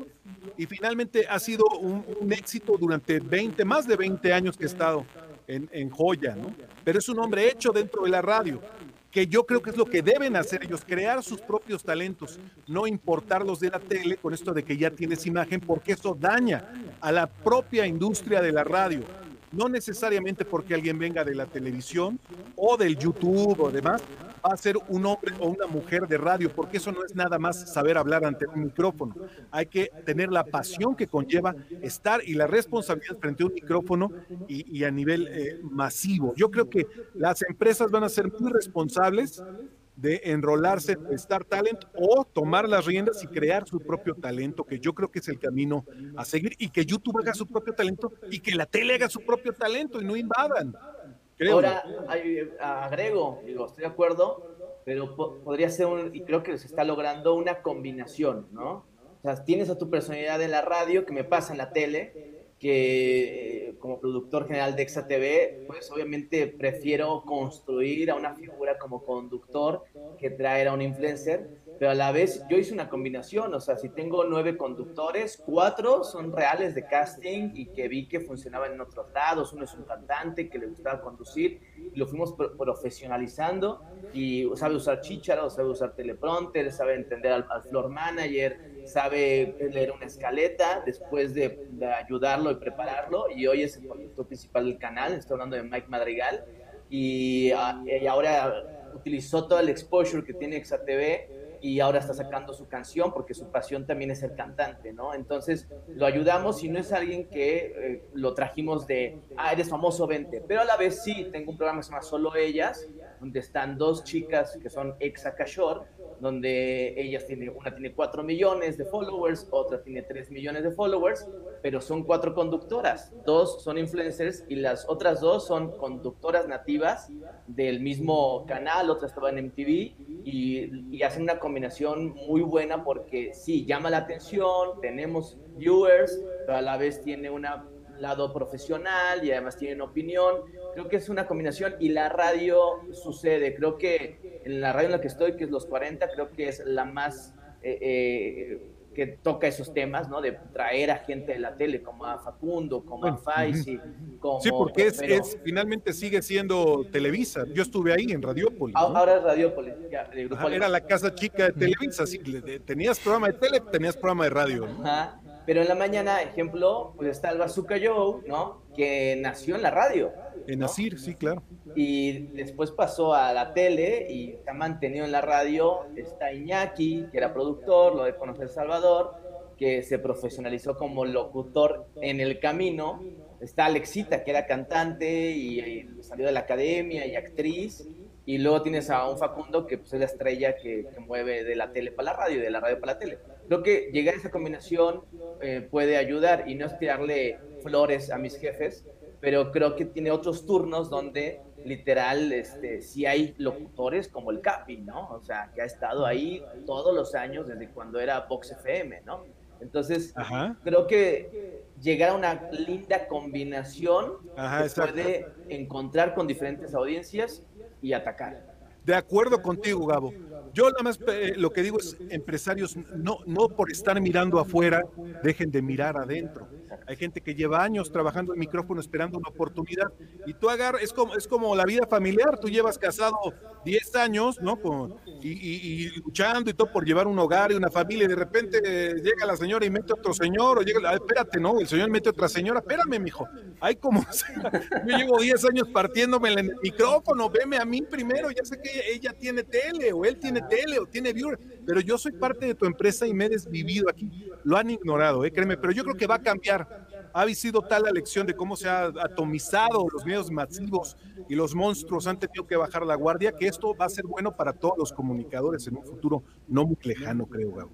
y finalmente ha sido un, éxito durante 20, más de 20 años que he estado en, en Joya, ¿no? Pero es un hombre hecho dentro de la radio que yo creo que es lo que deben hacer ellos, crear sus propios talentos, no importarlos de la tele con esto de que ya tienes imagen, porque eso daña a la propia industria de la radio. No necesariamente porque alguien venga de la televisión o del YouTube o demás, va a ser un hombre o una mujer de radio, porque eso no es nada más saber hablar ante un micrófono. Hay que tener la pasión que conlleva estar y la responsabilidad frente a un micrófono y, a nivel eh, masivo. Yo creo que las empresas van a ser muy responsables de enrolarse en Star Talent o tomar las riendas y crear su propio talento, que yo creo que es el camino a seguir, y que YouTube haga su propio talento y que la tele haga su propio talento y no invadan. Ahora, agrego, digo, estoy de acuerdo, pero podría ser un, y creo que se está logrando una combinación, ¿no? O sea, tienes a tu personalidad en la radio, que me pasa en la tele, que como productor general de Exa TV, pues obviamente prefiero construir a una figura como conductor que traer a un influencer, pero a la vez yo hice una combinación, o sea, si tengo nueve conductores, cuatro son reales de casting y que vi que funcionaban en otros lados, uno es un cantante que le gustaba conducir, y lo fuimos profesionalizando y sabe usar chicharo, sabe usar teleprompter, sabe entender al, al floor manager, sabe leer una escaleta después de, ayudarlo y prepararlo y hoy es el conductor principal del canal, estoy hablando de Mike Madrigal y, ah, y ahora utilizó todo el exposure que tiene XATV y ahora está sacando su canción porque su pasión también es ser cantante, ¿no? Entonces lo ayudamos y no es alguien que eh, lo trajimos de, ah, eres famoso, vente, pero a la vez sí, tengo un programa que se llama Solo Ellas, donde están dos chicas que son ex Akashor, donde ellas tienen, una tiene 4 millones de followers, otra tiene 3 millones de followers, pero son cuatro conductoras, dos son influencers y las otras dos son conductoras nativas del mismo canal, otra estaba en MTV y, y hacen una combinación muy buena porque sí, llama la atención, tenemos viewers, pero a la vez tiene un lado profesional y además tienen opinión. Creo que es una combinación y la radio sucede. Creo que en la radio en la que estoy, que es los 40, creo que es la más eh, eh, que toca esos temas, ¿no? De traer a gente de la tele, como a Facundo, como a Faisy, como... Sí, porque es, finalmente sigue siendo Televisa. Yo estuve ahí en Radiópolis. Ahora es Radiópolis, Era la casa chica de Televisa, sí, tenías programa de tele, tenías programa de radio, Ajá. Pero en la mañana, ejemplo, pues está el Bazooka Joe, ¿no? Que nació en la radio. En Asir, sí, claro. Y después pasó a la tele y está mantenido en la radio. Está Iñaki, que era productor, lo de conocer Salvador, que se profesionalizó como locutor en el camino. Está Alexita, que era cantante y, salió de la academia y actriz. Y luego tienes a un Facundo que pues, es la estrella que, que mueve de la tele para la radio y de la radio para la tele. Creo que llegar a esa combinación eh, puede ayudar y no es tirarle flores a mis jefes, pero creo que tiene otros turnos donde literal, este, sí hay locutores como el Capi, ¿no? O sea, que ha estado ahí todos los años desde cuando era Vox FM, ¿no? Entonces, creo que llegar a una linda combinación puede encontrar con diferentes audiencias y atacar. De acuerdo contigo, Gabo. Yo nada más eh, lo que digo es, empresarios, no, no por estar mirando afuera, dejen de mirar adentro. Hay gente que lleva años trabajando el micrófono esperando una oportunidad y tú agarras, es como, es como la vida familiar, tú llevas casado 10 años, ¿no? y, luchando y todo por llevar un hogar y una familia y de repente llega la señora y mete otro señor o llega, ah, espérate, ¿no? El señor mete otra señora, espérame, mijo. Hay como, yo llevo 10 años partiéndome en el micrófono, veme a mí primero, ya sé que ella tiene tele o él tiene tele o tiene viewer, pero yo soy parte de tu empresa y me he desvivido aquí. Lo han ignorado, ¿eh? créeme, pero yo creo que va a cambiar. Ha sido tal la lección de cómo se ha atomizado los medios masivos y los monstruos han tenido que bajar la guardia, que esto va a ser bueno para todos los comunicadores en un futuro no muy lejano, creo, Gabo.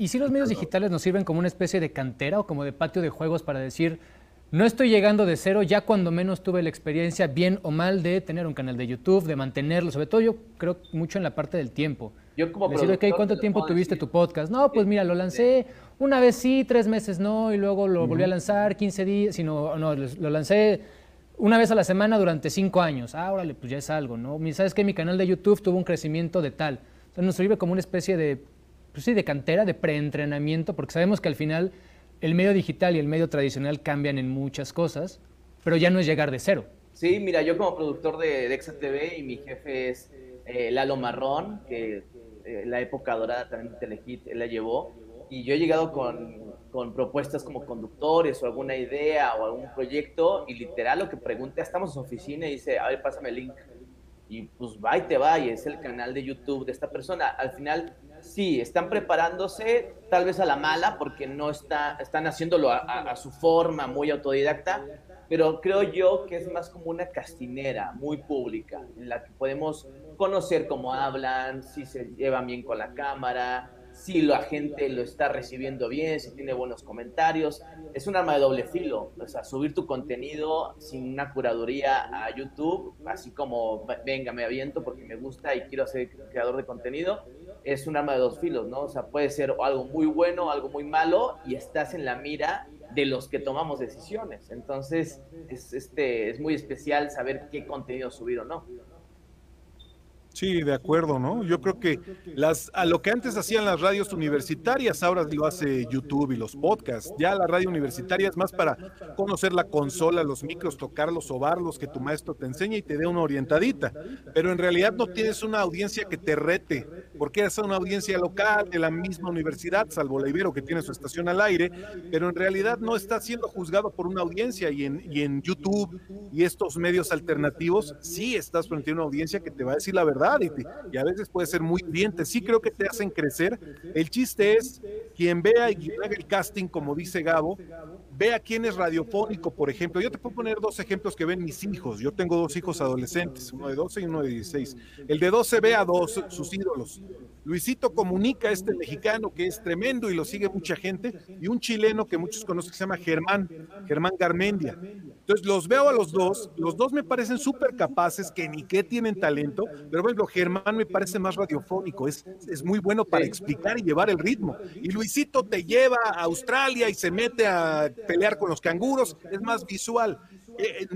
¿Y si los medios digitales nos sirven como una especie de cantera o como de patio de juegos para decir, no estoy llegando de cero, ya cuando menos tuve la experiencia, bien o mal, de tener un canal de YouTube, de mantenerlo, sobre todo yo creo mucho en la parte del tiempo. Yo como Decir, okay, ¿cuánto tiempo tuviste tu podcast? No, pues mira, lo lancé una vez sí, tres meses no, y luego lo volví a lanzar 15 días, sino, no, lo lancé una vez a la semana durante cinco años. Ah, órale, pues ya es algo, ¿no? ¿Sabes que Mi canal de YouTube tuvo un crecimiento de tal. O sea, nos sirve como una especie de pues sí, de cantera, de preentrenamiento, porque sabemos que al final el medio digital y el medio tradicional cambian en muchas cosas, pero ya no es llegar de cero. Sí, mira, yo como productor de, Dexa TV y mi jefe es eh, Lalo Marrón, que eh, la época dorada también de Telehit él la llevó, y yo he llegado con, con, propuestas como conductores o alguna idea o algún proyecto, y literal lo que pregunté, estamos en su oficina y dice, a ver, pásame el link. Y pues va y te va, y es el canal de YouTube de esta persona. Al final, sí, están preparándose tal vez a la mala porque no está, están haciéndolo a, su forma, muy autodidacta, pero creo yo que es más como una castinera muy pública, en la que podemos conocer cómo hablan, si se llevan bien con la cámara, si la gente lo está recibiendo bien, si tiene buenos comentarios. Es un arma de doble filo, o sea, subir tu contenido sin una curaduría a YouTube, así como, venga, me aviento porque me gusta y quiero ser creador de contenido, es un arma de dos filos, ¿no? O sea, puede ser algo muy bueno, algo muy malo, y estás en la mira de los que tomamos decisiones. Entonces, es, este, es muy especial saber qué contenido subir o no. Sí, de acuerdo, ¿no? Yo creo que las a lo que antes hacían las radios universitarias, ahora lo hace YouTube y los podcasts. Ya la radio universitaria es más para conocer la consola, los micros, tocarlos, sobarlos, que tu maestro te enseñe y te dé una orientadita. Pero en realidad no tienes una audiencia que te rete, porque es una audiencia local de la misma universidad, salvo la Ibero que tiene su estación al aire, pero en realidad no está siendo juzgado por una audiencia y en, y en YouTube y estos medios alternativos sí estás frente a una audiencia que te va a decir la verdad y, a veces puede ser muy diente. Sí creo que te hacen crecer. El chiste es quien vea y quien haga el casting, como dice Gabo, vea quién es radiofónico, por ejemplo. Yo te puedo poner dos ejemplos que ven mis hijos. Yo tengo dos hijos adolescentes, uno de 12 y uno de 16. El de 12 ve a dos sus ídolos. Luisito comunica este mexicano que es tremendo y lo sigue mucha gente, y un chileno que muchos conocen que se llama Germán, Germán Garmendia. Entonces los veo a los dos, los dos me parecen súper capaces, que ni qué tienen talento, pero bueno, Germán me parece más radiofónico, es, es muy bueno para explicar y llevar el ritmo. Y Luisito te lleva a Australia y se mete a pelear con los canguros, es más visual. Eh, eh,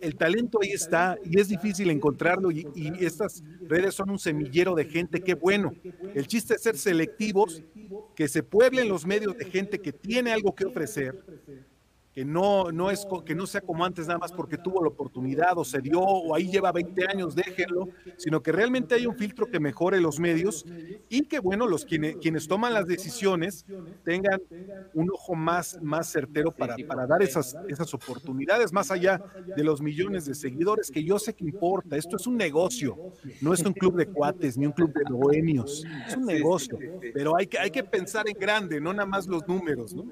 el talento ahí está y es difícil encontrarlo y, y, estas redes son un semillero de gente, qué bueno. El chiste es ser selectivos, que se pueblen los medios de gente que tiene algo que ofrecer que no, no es, que no sea como antes nada más porque tuvo la oportunidad o se dio o ahí lleva 20 años, déjenlo, sino que realmente hay un filtro que mejore los medios y que, bueno, los quienes, quienes toman las decisiones tengan un ojo más, más certero para, para dar esas, esas oportunidades, más allá de los millones de seguidores, que yo sé que importa. Esto es un negocio, no es un club de cuates ni un club de bohemios, es un negocio, pero hay que, hay que pensar en grande, no nada más los números, ¿no?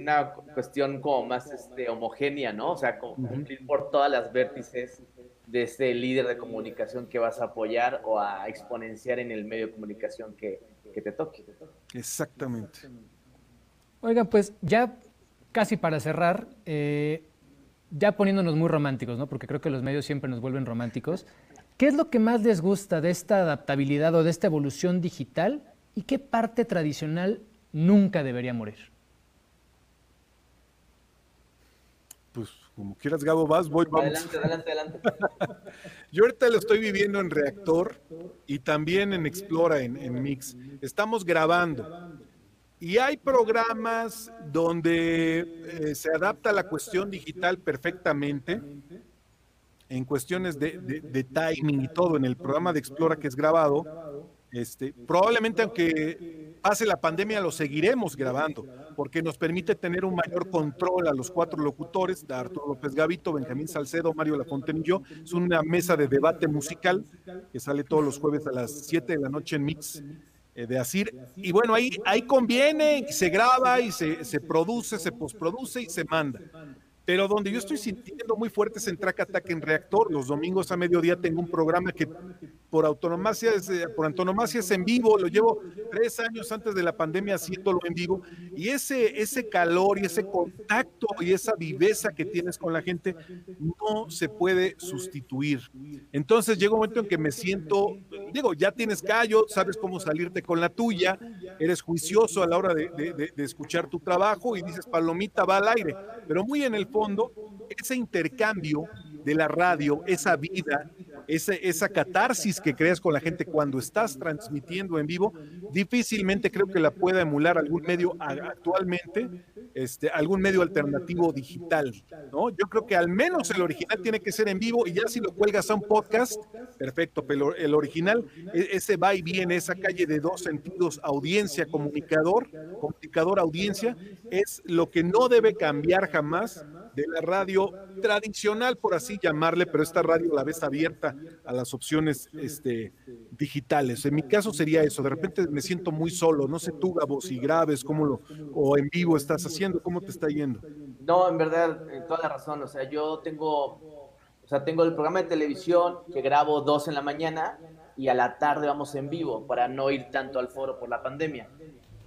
Una cuestión como más este, homogénea, ¿no? O sea, como cumplir por todas las vértices de ese líder de comunicación que vas a apoyar o a exponenciar en el medio de comunicación que, te toque. Exactamente. Oigan, pues ya casi para cerrar, eh, ya poniéndonos muy románticos, ¿no? Porque creo que los medios siempre nos vuelven románticos. ¿Qué es lo que más les gusta de esta adaptabilidad o de esta evolución digital y qué parte tradicional nunca debería morir? Como quieras, Gabo, vas, voy, vamos. Adelante, adelante, adelante. Yo ahorita lo estoy viviendo en Reactor y también en Explora, en, Mix. Estamos grabando. Y hay programas donde eh, se adapta la cuestión digital perfectamente, en cuestiones de, de, timing y todo, en el programa de Explora que es grabado. Este, probablemente aunque pase la pandemia lo seguiremos grabando, porque nos permite tener un mayor control a los cuatro locutores, de Arturo López Gavito, Benjamín Salcedo, Mario Lafontaine y yo. Es una mesa de debate musical que sale todos los jueves a las 7 de la noche en Mix eh, de Asir. Y bueno, ahí, ahí conviene, se graba y se, se produce, se postproduce y se manda. Pero donde yo estoy sintiendo muy fuerte es en Track Attack en Reactor. Los domingos a mediodía tengo un programa que por autonomacia es, eh, por antonomasia es en vivo. Lo llevo tres años antes de la pandemia haciéndolo en vivo. Y ese, ese calor y ese contacto y esa viveza que tienes con la gente no se puede sustituir. Entonces llega un momento en que me siento, digo, ya tienes callo, sabes cómo salirte con la tuya, eres juicioso a la hora de, de escuchar tu trabajo y dices, palomita va al aire. Pero muy en el fondo, ese intercambio de la radio, esa vida, esa, esa catarsis que creas con la gente cuando estás transmitiendo en vivo, difícilmente creo que la pueda emular algún medio actualmente, este, algún medio alternativo digital, ¿no? Yo creo que al menos el original tiene que ser en vivo y ya si lo cuelgas a un podcast, perfecto, pero el original, e, ese va y viene, esa calle de dos sentidos, audiencia, comunicador, comunicador, audiencia, es lo que no debe cambiar jamás de la radio tradicional, por así llamarle, pero esta radio la ves abierta a las opciones este, digitales. En mi caso sería eso, de repente me siento muy solo, no sé tú, Gabo, si graves, cómo lo, o en vivo estás haciendo, cómo te está yendo. No, en verdad, toda la razón, o sea, yo tengo, o sea, tengo el programa de televisión que grabo dos en la mañana y a la tarde vamos en vivo para no ir tanto al foro por la pandemia.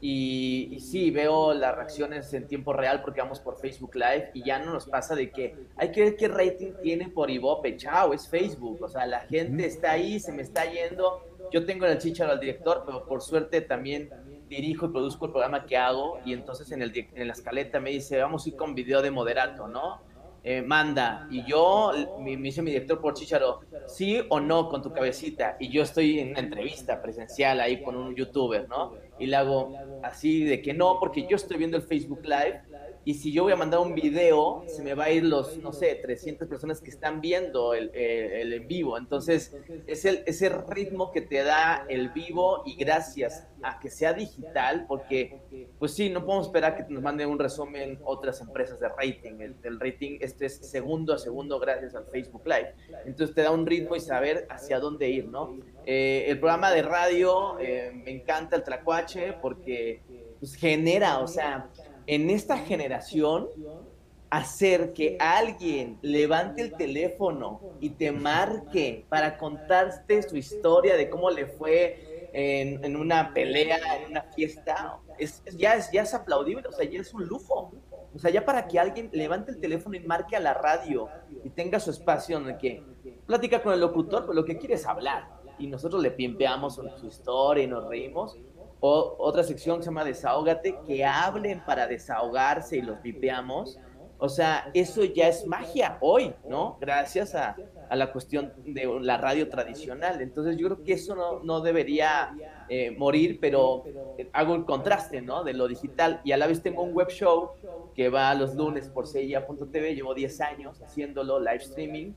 Y, sí, veo las reacciones en tiempo real porque vamos por Facebook Live y ya no nos pasa de que hay que ver qué rating tiene por Ibope. Chao, es Facebook. O sea, la gente está ahí, se me está yendo. Yo tengo en el chicharo al director, pero por suerte también dirijo y produzco el programa que hago. Y entonces en, el, en la escaleta me dice, vamos a ir con video de moderato, ¿no? Eh, manda. Y yo, me, dice mi director por Chicharo, sí o no con tu cabecita. Y yo estoy en una entrevista presencial ahí con un youtuber, ¿no? Y le hago así de que no, porque yo estoy viendo el Facebook Live y si yo voy a mandar un video, se me va a ir los, no sé, 300 personas que están viendo el, el, en vivo. Entonces, es el, ese ritmo que te da el vivo y gracias a que sea digital, porque, pues sí, no podemos esperar que nos manden un resumen otras empresas de rating. El, rating este es segundo a segundo gracias al Facebook Live. Entonces, te da un ritmo y saber hacia dónde ir, ¿no? Eh, el programa de radio, eh, me encanta el Tracuache porque pues, genera, o sea en esta generación hacer que alguien levante el teléfono y te marque para contarte su historia de cómo le fue en, una pelea, en una fiesta, es, ya, es, ya es aplaudible, o sea, ya es un lujo. O sea, ya para que alguien levante el teléfono y marque a la radio y tenga su espacio en el que platica con el locutor, pues lo que quiere es hablar. Y nosotros le pimpeamos su historia y nos reímos otra sección que se llama Desahógate, que hablen para desahogarse y los vipeamos. O sea, eso ya es magia hoy, ¿no? Gracias a, la cuestión de la radio tradicional. Entonces yo creo que eso no, no debería eh, morir, pero hago el contraste, ¿no? De lo digital. Y a la vez tengo un web show que va los lunes por Seiya.tv, llevo 10 años haciéndolo, live streaming.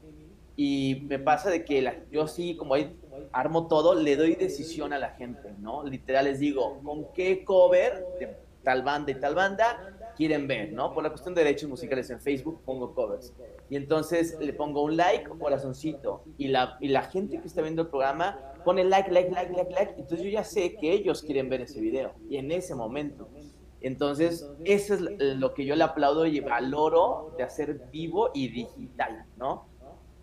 Y me pasa de que la, yo sí, como hay armo todo, le doy decisión a la gente, ¿no? Literal les digo, ¿con qué cover de tal banda y tal banda quieren ver, ¿no? Por la cuestión de derechos musicales en Facebook pongo covers. Y entonces le pongo un like o corazoncito. Y la, y la gente que está viendo el programa pone like, like, like, like, like. Entonces yo ya sé que ellos quieren ver ese video. Y en ese momento. Entonces, eso es lo que yo le aplaudo y valoro de hacer vivo y digital, ¿no?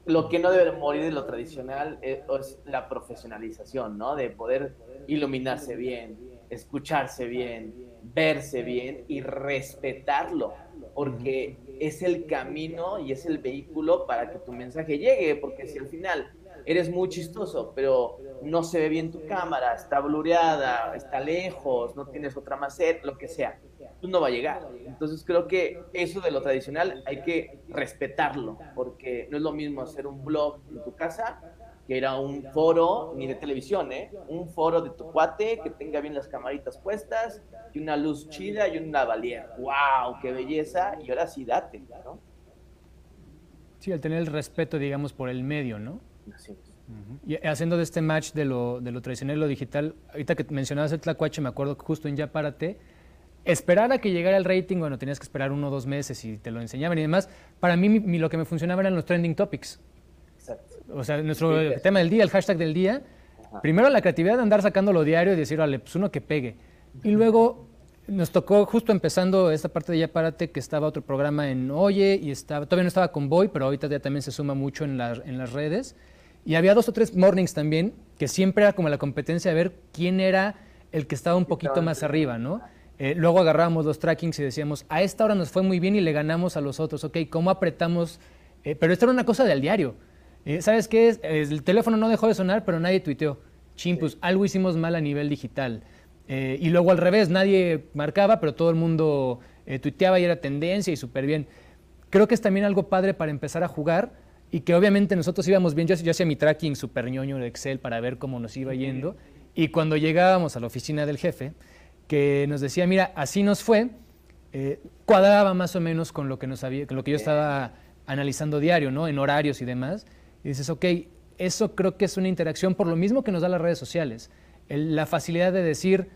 Lo que no debe morir de lo tradicional es, la profesionalización, ¿no? De poder iluminarse bien, escucharse bien, verse bien y respetarlo, porque es el camino y es el vehículo para que tu mensaje llegue, porque si al final eres muy chistoso, pero no se ve bien tu cámara, está blureada, está lejos, no tienes otra maceta, lo que sea, tú no va a llegar. Entonces creo que eso de lo tradicional hay que respetarlo, porque no es lo mismo hacer un blog en tu casa que era un foro, ni de televisión, ¿eh? Un foro de tu cuate que tenga bien las camaritas puestas, y una luz chida y una valier. ¡Wow! ¡Qué belleza! Y ahora sí, date, ¿no? Sí, al tener el respeto, digamos, por el medio, ¿no? Y haciendo de este match de lo, de lo tradicional y lo digital, ahorita que mencionabas el tlacuache, me acuerdo que justo en Ya Párate, esperar a que llegara el rating, bueno, tenías que esperar uno o dos meses y te lo enseñaban y demás. Para mí, lo que me funcionaba eran los trending topics. Exacto. O sea, nuestro tema del día, el hashtag del día. Primero la creatividad de andar sacando lo diario y decir, vale, pues uno que pegue. Y luego nos tocó justo empezando esta parte de Ya Párate, que estaba otro programa en Oye y estaba, todavía no estaba con Boy, pero ahorita ya también se suma mucho en, en las redes. Y había dos o tres mornings también, que siempre era como la competencia de ver quién era el que estaba un poquito más arriba, ¿no? Eh, luego agarrábamos los trackings y decíamos, a esta hora nos fue muy bien y le ganamos a los otros, ok, ¿cómo apretamos? Eh, pero esto era una cosa del diario. Eh, ¿Sabes qué? Es? El teléfono no dejó de sonar, pero nadie tuiteó. Chimpus, algo hicimos mal a nivel digital. y luego al revés, nadie marcaba, pero todo el mundo tuiteaba y era tendencia y súper bien. Creo que es también algo padre para empezar a jugar y que obviamente nosotros íbamos bien, yo, yo hacía mi tracking super ñoño de Excel para ver cómo nos iba yendo, y cuando llegábamos a la oficina del jefe, que nos decía, mira, así nos fue, eh, cuadraba más o menos con lo que, nos había, con lo que yo estaba analizando diario, ¿no? En horarios y demás. Y dices, ok, eso creo que es una interacción por lo mismo que nos da las redes sociales. la facilidad de decir,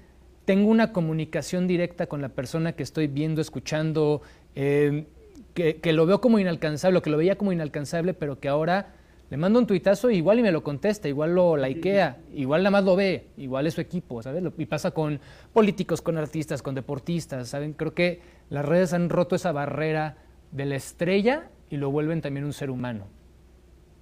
tengo una comunicación directa con la persona que estoy viendo, escuchando, eh, que, que, lo veo como inalcanzable, o que lo veía como inalcanzable, pero que ahora le mando un tuitazo igual y me lo contesta, igual lo likea, igual nada más lo ve, igual es su equipo, ¿sabes? Y pasa con políticos, con artistas, con deportistas, ¿saben? Creo que las redes han roto esa barrera de la estrella y lo vuelven también un ser humano.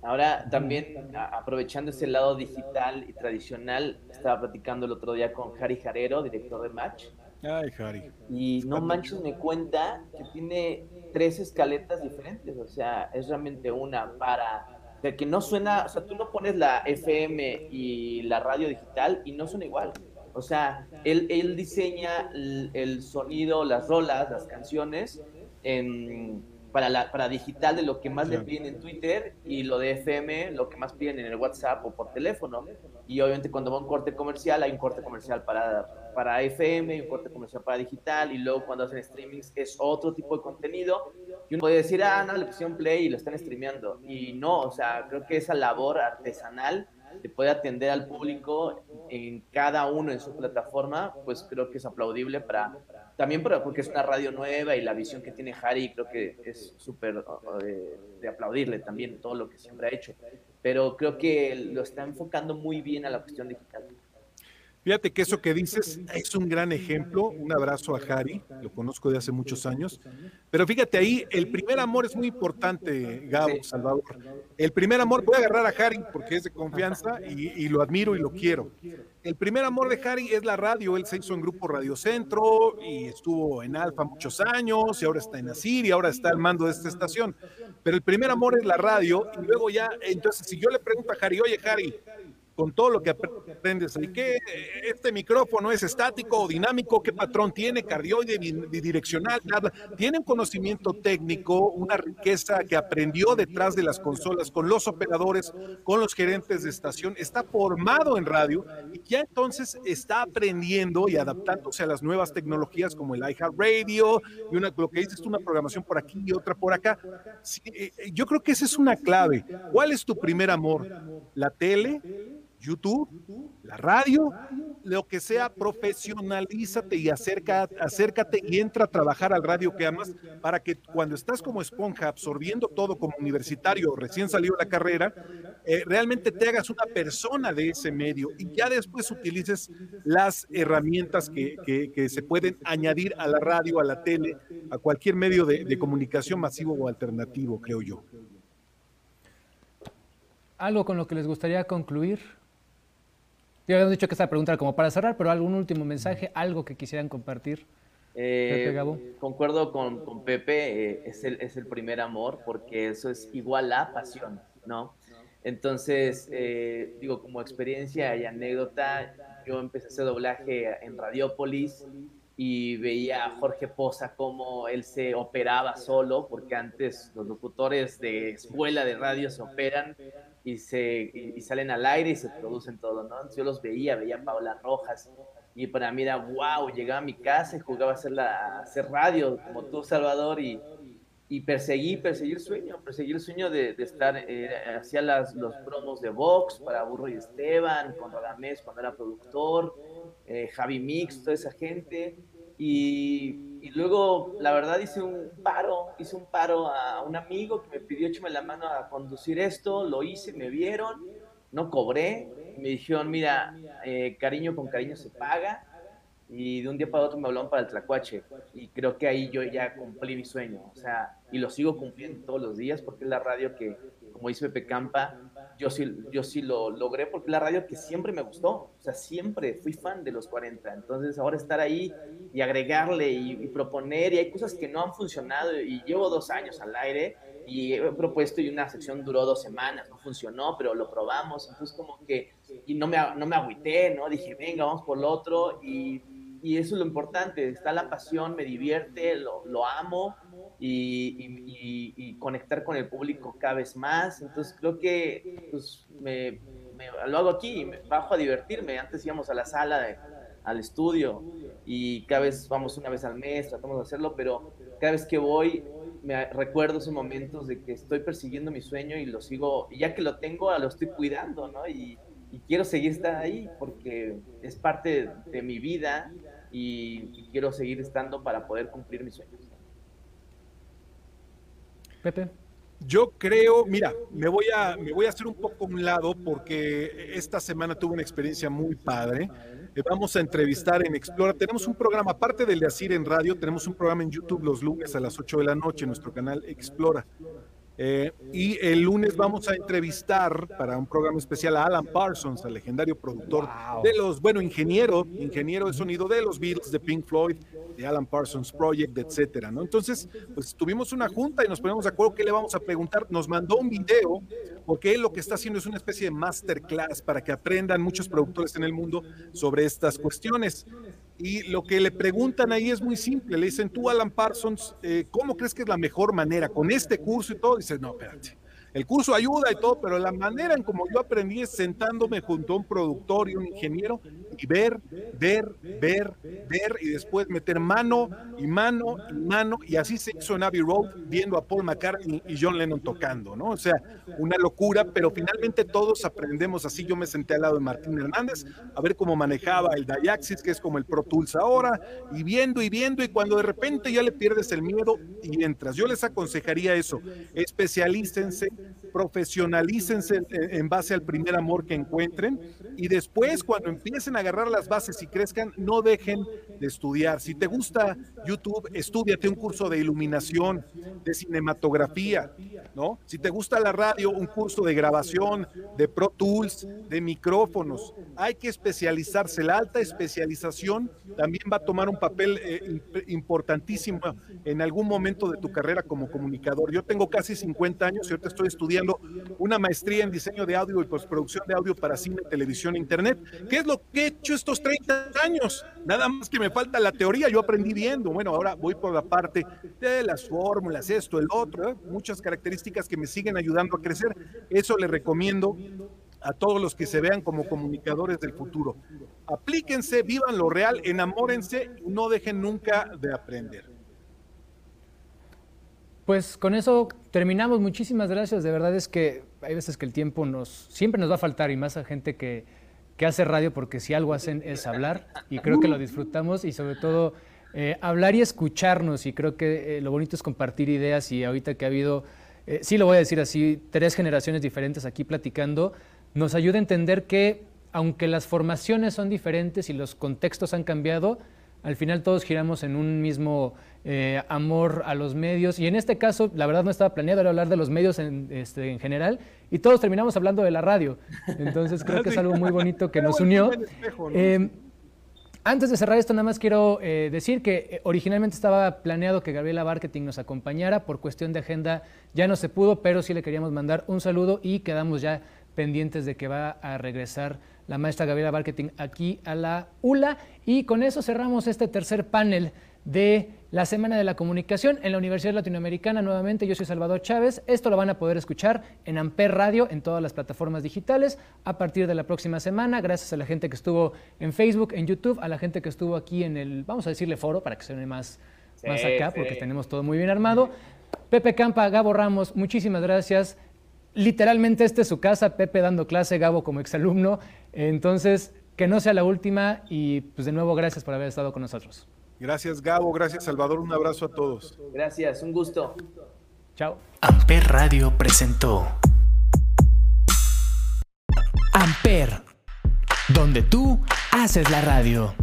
Ahora también aprovechando ese lado digital y tradicional, estaba platicando el otro día con Harry Jarero, director de Match. Ay, Harry. Y no manches, me cuenta que tiene tres escaletas diferentes, o sea, es realmente una para que no suena, o sea, tú no pones la FM y la radio digital y no suena igual. O sea, él, él diseña el, sonido, las rolas, las canciones en, para, la, para digital de lo que más le piden en Twitter y lo de FM, lo que más piden en el WhatsApp o por teléfono. Y obviamente cuando va un corte comercial, hay un corte comercial para, para FM un corte comercial para digital. Y luego cuando hacen streamings es otro tipo de contenido. Y uno puede decir, ah, no, le pusieron play y lo están streameando. Y no, o sea, creo que esa labor artesanal de poder atender al público en cada uno en su plataforma, pues creo que es aplaudible para también porque es una radio nueva y la visión que tiene Harry creo que es súper de, aplaudirle también todo lo que siempre ha hecho pero creo que lo está enfocando muy bien a la cuestión digital. Fíjate que eso que dices es un gran ejemplo. Un abrazo a Harry, lo conozco de hace muchos años. Pero fíjate ahí, el primer amor es muy importante, Gabo, Salvador. El primer amor, voy a agarrar a Harry porque es de confianza y, lo admiro y lo quiero. El primer amor de Harry es la radio. Él se hizo en Grupo Radio Centro y estuvo en Alfa muchos años y ahora está en Asir y ahora está al mando de esta estación. Pero el primer amor es la radio y luego ya, entonces si yo le pregunto a Harry, oye Harry, con todo lo que aprendes ahí. ¿Qué este micrófono es estático o dinámico? ¿Qué patrón tiene? Cardioide, bidireccional, nada. Tiene un conocimiento técnico, una riqueza que aprendió detrás de las consolas, con los operadores, con los gerentes de estación. Está formado en radio y ya entonces está aprendiendo y adaptándose a las nuevas tecnologías como el iHeartRadio y una, lo que dices, una programación por aquí y otra por acá. Eh, eh, yo creo que esa es una clave. ¿Cuál es tu primer amor? ¿La tele? YouTube, la radio, lo que sea, profesionalízate y acércate y entra a trabajar al radio que amas para que cuando estás como esponja absorbiendo todo como universitario, recién salió la carrera, eh, realmente te hagas una persona de ese medio y ya después utilices las herramientas que, se pueden añadir a la radio, a la tele, a cualquier medio de, de comunicación masivo o alternativo, creo yo. ¿Algo con lo que les gustaría concluir? Ya habíamos dicho que esta pregunta era como para cerrar, pero algún último mensaje, algo que quisieran compartir. Eh, concuerdo con, Pepe, eh, es, el, es el primer amor, porque eso es igual a pasión, ¿no? Entonces, eh, digo, como experiencia y anécdota, yo empecé a hacer doblaje en Radiópolis y veía a Jorge Poza cómo él se operaba solo, porque antes los locutores de escuela de radio se operan y, se, y, salen al aire y se producen todo, ¿no? yo los veía, veía a Paula Rojas y para mí era wow, llegaba a mi casa y jugaba a hacer, la, hacer radio como tú, Salvador, y, y perseguí, perseguí el sueño, perseguí el sueño de, de estar, eh, hacía las, los promos de Vox para Burro y Esteban, con Radamés cuando era productor, eh, Javi Mix, toda esa gente, y, y, luego, la verdad, hice un paro, hice un paro a un amigo que me pidió echarme la mano a conducir esto, lo hice, me vieron, no cobré, me dijeron, mira, eh, cariño con cariño se paga, y de un día para otro me hablaron para el Tlacuache, y creo que ahí yo ya cumplí mi sueño, o sea, y lo sigo cumpliendo todos los días porque es la radio que, como dice Pepe Campa, yo sí, yo sí lo logré porque la radio que siempre me gustó, o sea, siempre fui fan de los 40, entonces ahora estar ahí y agregarle y, proponer, y hay cosas que no han funcionado, y llevo dos años al aire, y he propuesto y una sección duró dos semanas, no funcionó, pero lo probamos, entonces como que, y no me, no me agüité, ¿no? Dije, venga, vamos por lo otro, y, y eso es lo importante, está la pasión, me divierte, lo, lo amo, y, conectar con el público cada vez más. Entonces creo que pues, me, lo hago aquí, me bajo a divertirme. Antes íbamos a la sala, al estudio y cada vez vamos una vez al mes, tratamos de hacerlo, pero cada vez que voy me recuerdo esos momentos de que estoy persiguiendo mi sueño y lo sigo, y ya que lo tengo, lo estoy cuidando, ¿no? Y, y quiero seguir estando ahí porque es parte de mi vida y, quiero seguir estando para poder cumplir mis sueños. Pepe. Yo creo, mira, me voy a me voy a hacer un poco a un lado porque esta semana tuve una experiencia muy padre. Eh, vamos a entrevistar en Explora. Tenemos un programa, aparte del de Asir en radio, tenemos un programa en YouTube los lunes a las 8 de la noche en nuestro canal Explora. Eh, y el lunes vamos a entrevistar para un programa especial a Alan Parsons, al legendario productor de los, bueno, ingeniero, ingeniero de sonido de los Beatles, de Pink Floyd, de Alan Parsons Project, etcétera, ¿no? Entonces, pues tuvimos una junta y nos ponemos de acuerdo qué le vamos a preguntar. Nos mandó un video, porque él lo que está haciendo es una especie de masterclass para que aprendan muchos productores en el mundo sobre estas cuestiones. Y lo que le preguntan ahí es muy simple. Le dicen, tú, Alan Parsons, eh, ¿cómo crees que es la mejor manera con este curso y todo? Dice, no, espérate el curso ayuda y todo, pero la manera en como yo aprendí es sentándome junto a un productor y un ingeniero y ver, ver, ver, ver y después meter mano y mano y mano y así se hizo en Abbey Road viendo a Paul McCartney y John Lennon tocando, ¿no? O sea, una locura, pero finalmente todos aprendemos así. Yo me senté al lado de Martín Hernández a ver cómo manejaba el Diaxis, que es como el Pro Tools ahora, y viendo y viendo y cuando de repente ya le pierdes el miedo y entras. Yo les aconsejaría eso, especialícense profesionalícense en base al primer amor que encuentren y después cuando empiecen a agarrar las bases y crezcan, no dejen de estudiar. Si te gusta YouTube, estudiate un curso de iluminación, de cinematografía, ¿no? Si te gusta la radio, un curso de grabación, de Pro Tools, de micrófonos. Hay que especializarse. La alta especialización también va a tomar un papel eh, importantísimo en algún momento de tu carrera como comunicador. Yo tengo casi 50 años y ahorita estoy estudiando una maestría en diseño de audio y postproducción de audio para cine, televisión e internet. ¿Qué es lo que he hecho estos 30 años? Nada más que me falta la teoría, yo aprendí viendo. Bueno, ahora voy por la parte de las fórmulas, esto, el otro, ¿eh? muchas características que me siguen ayudando a crecer. Eso le recomiendo a todos los que se vean como comunicadores del futuro. Aplíquense, vivan lo real, enamórense no dejen nunca de aprender. Pues con eso terminamos. Muchísimas gracias. De verdad es que hay veces que el tiempo nos siempre nos va a faltar y más a gente que, hace radio porque si algo hacen es hablar y creo que lo disfrutamos y sobre todo eh, hablar y escucharnos y creo que eh, lo bonito es compartir ideas y ahorita que ha habido, eh, sí lo voy a decir así, tres generaciones diferentes aquí platicando, nos ayuda a entender que aunque las formaciones son diferentes y los contextos han cambiado, al final todos giramos en un mismo eh, amor a los medios. Y en este caso, la verdad no estaba planeado, era hablar de los medios en, este, en general, y todos terminamos hablando de la radio. Entonces creo que es algo muy bonito que nos unió. Em, antes de cerrar esto, nada más quiero eh, decir que eh, originalmente estaba planeado que Gabriela Marketing nos acompañara. Por cuestión de agenda ya no se pudo, pero sí le queríamos mandar un saludo y quedamos ya pendientes de que va a regresar la maestra Gabriela Marketing aquí a la ULA. Y con eso cerramos este tercer panel de la Semana de la Comunicación en la Universidad Latinoamericana. Nuevamente, yo soy Salvador Chávez. Esto lo van a poder escuchar en Amper Radio, en todas las plataformas digitales, a partir de la próxima semana. Gracias a la gente que estuvo en Facebook, en YouTube, a la gente que estuvo aquí en el, vamos a decirle foro, para que se más, más acá, porque tenemos todo muy bien armado. Pepe Campa, Gabo Ramos, muchísimas gracias. Literalmente esta es su casa, Pepe dando clase, Gabo como exalumno. Entonces, que no sea la última y pues de nuevo gracias por haber estado con nosotros. Gracias Gabo, gracias Salvador, un abrazo a todos. Gracias, un gusto. Chao. Amper Radio presentó Amper, donde tú haces la radio.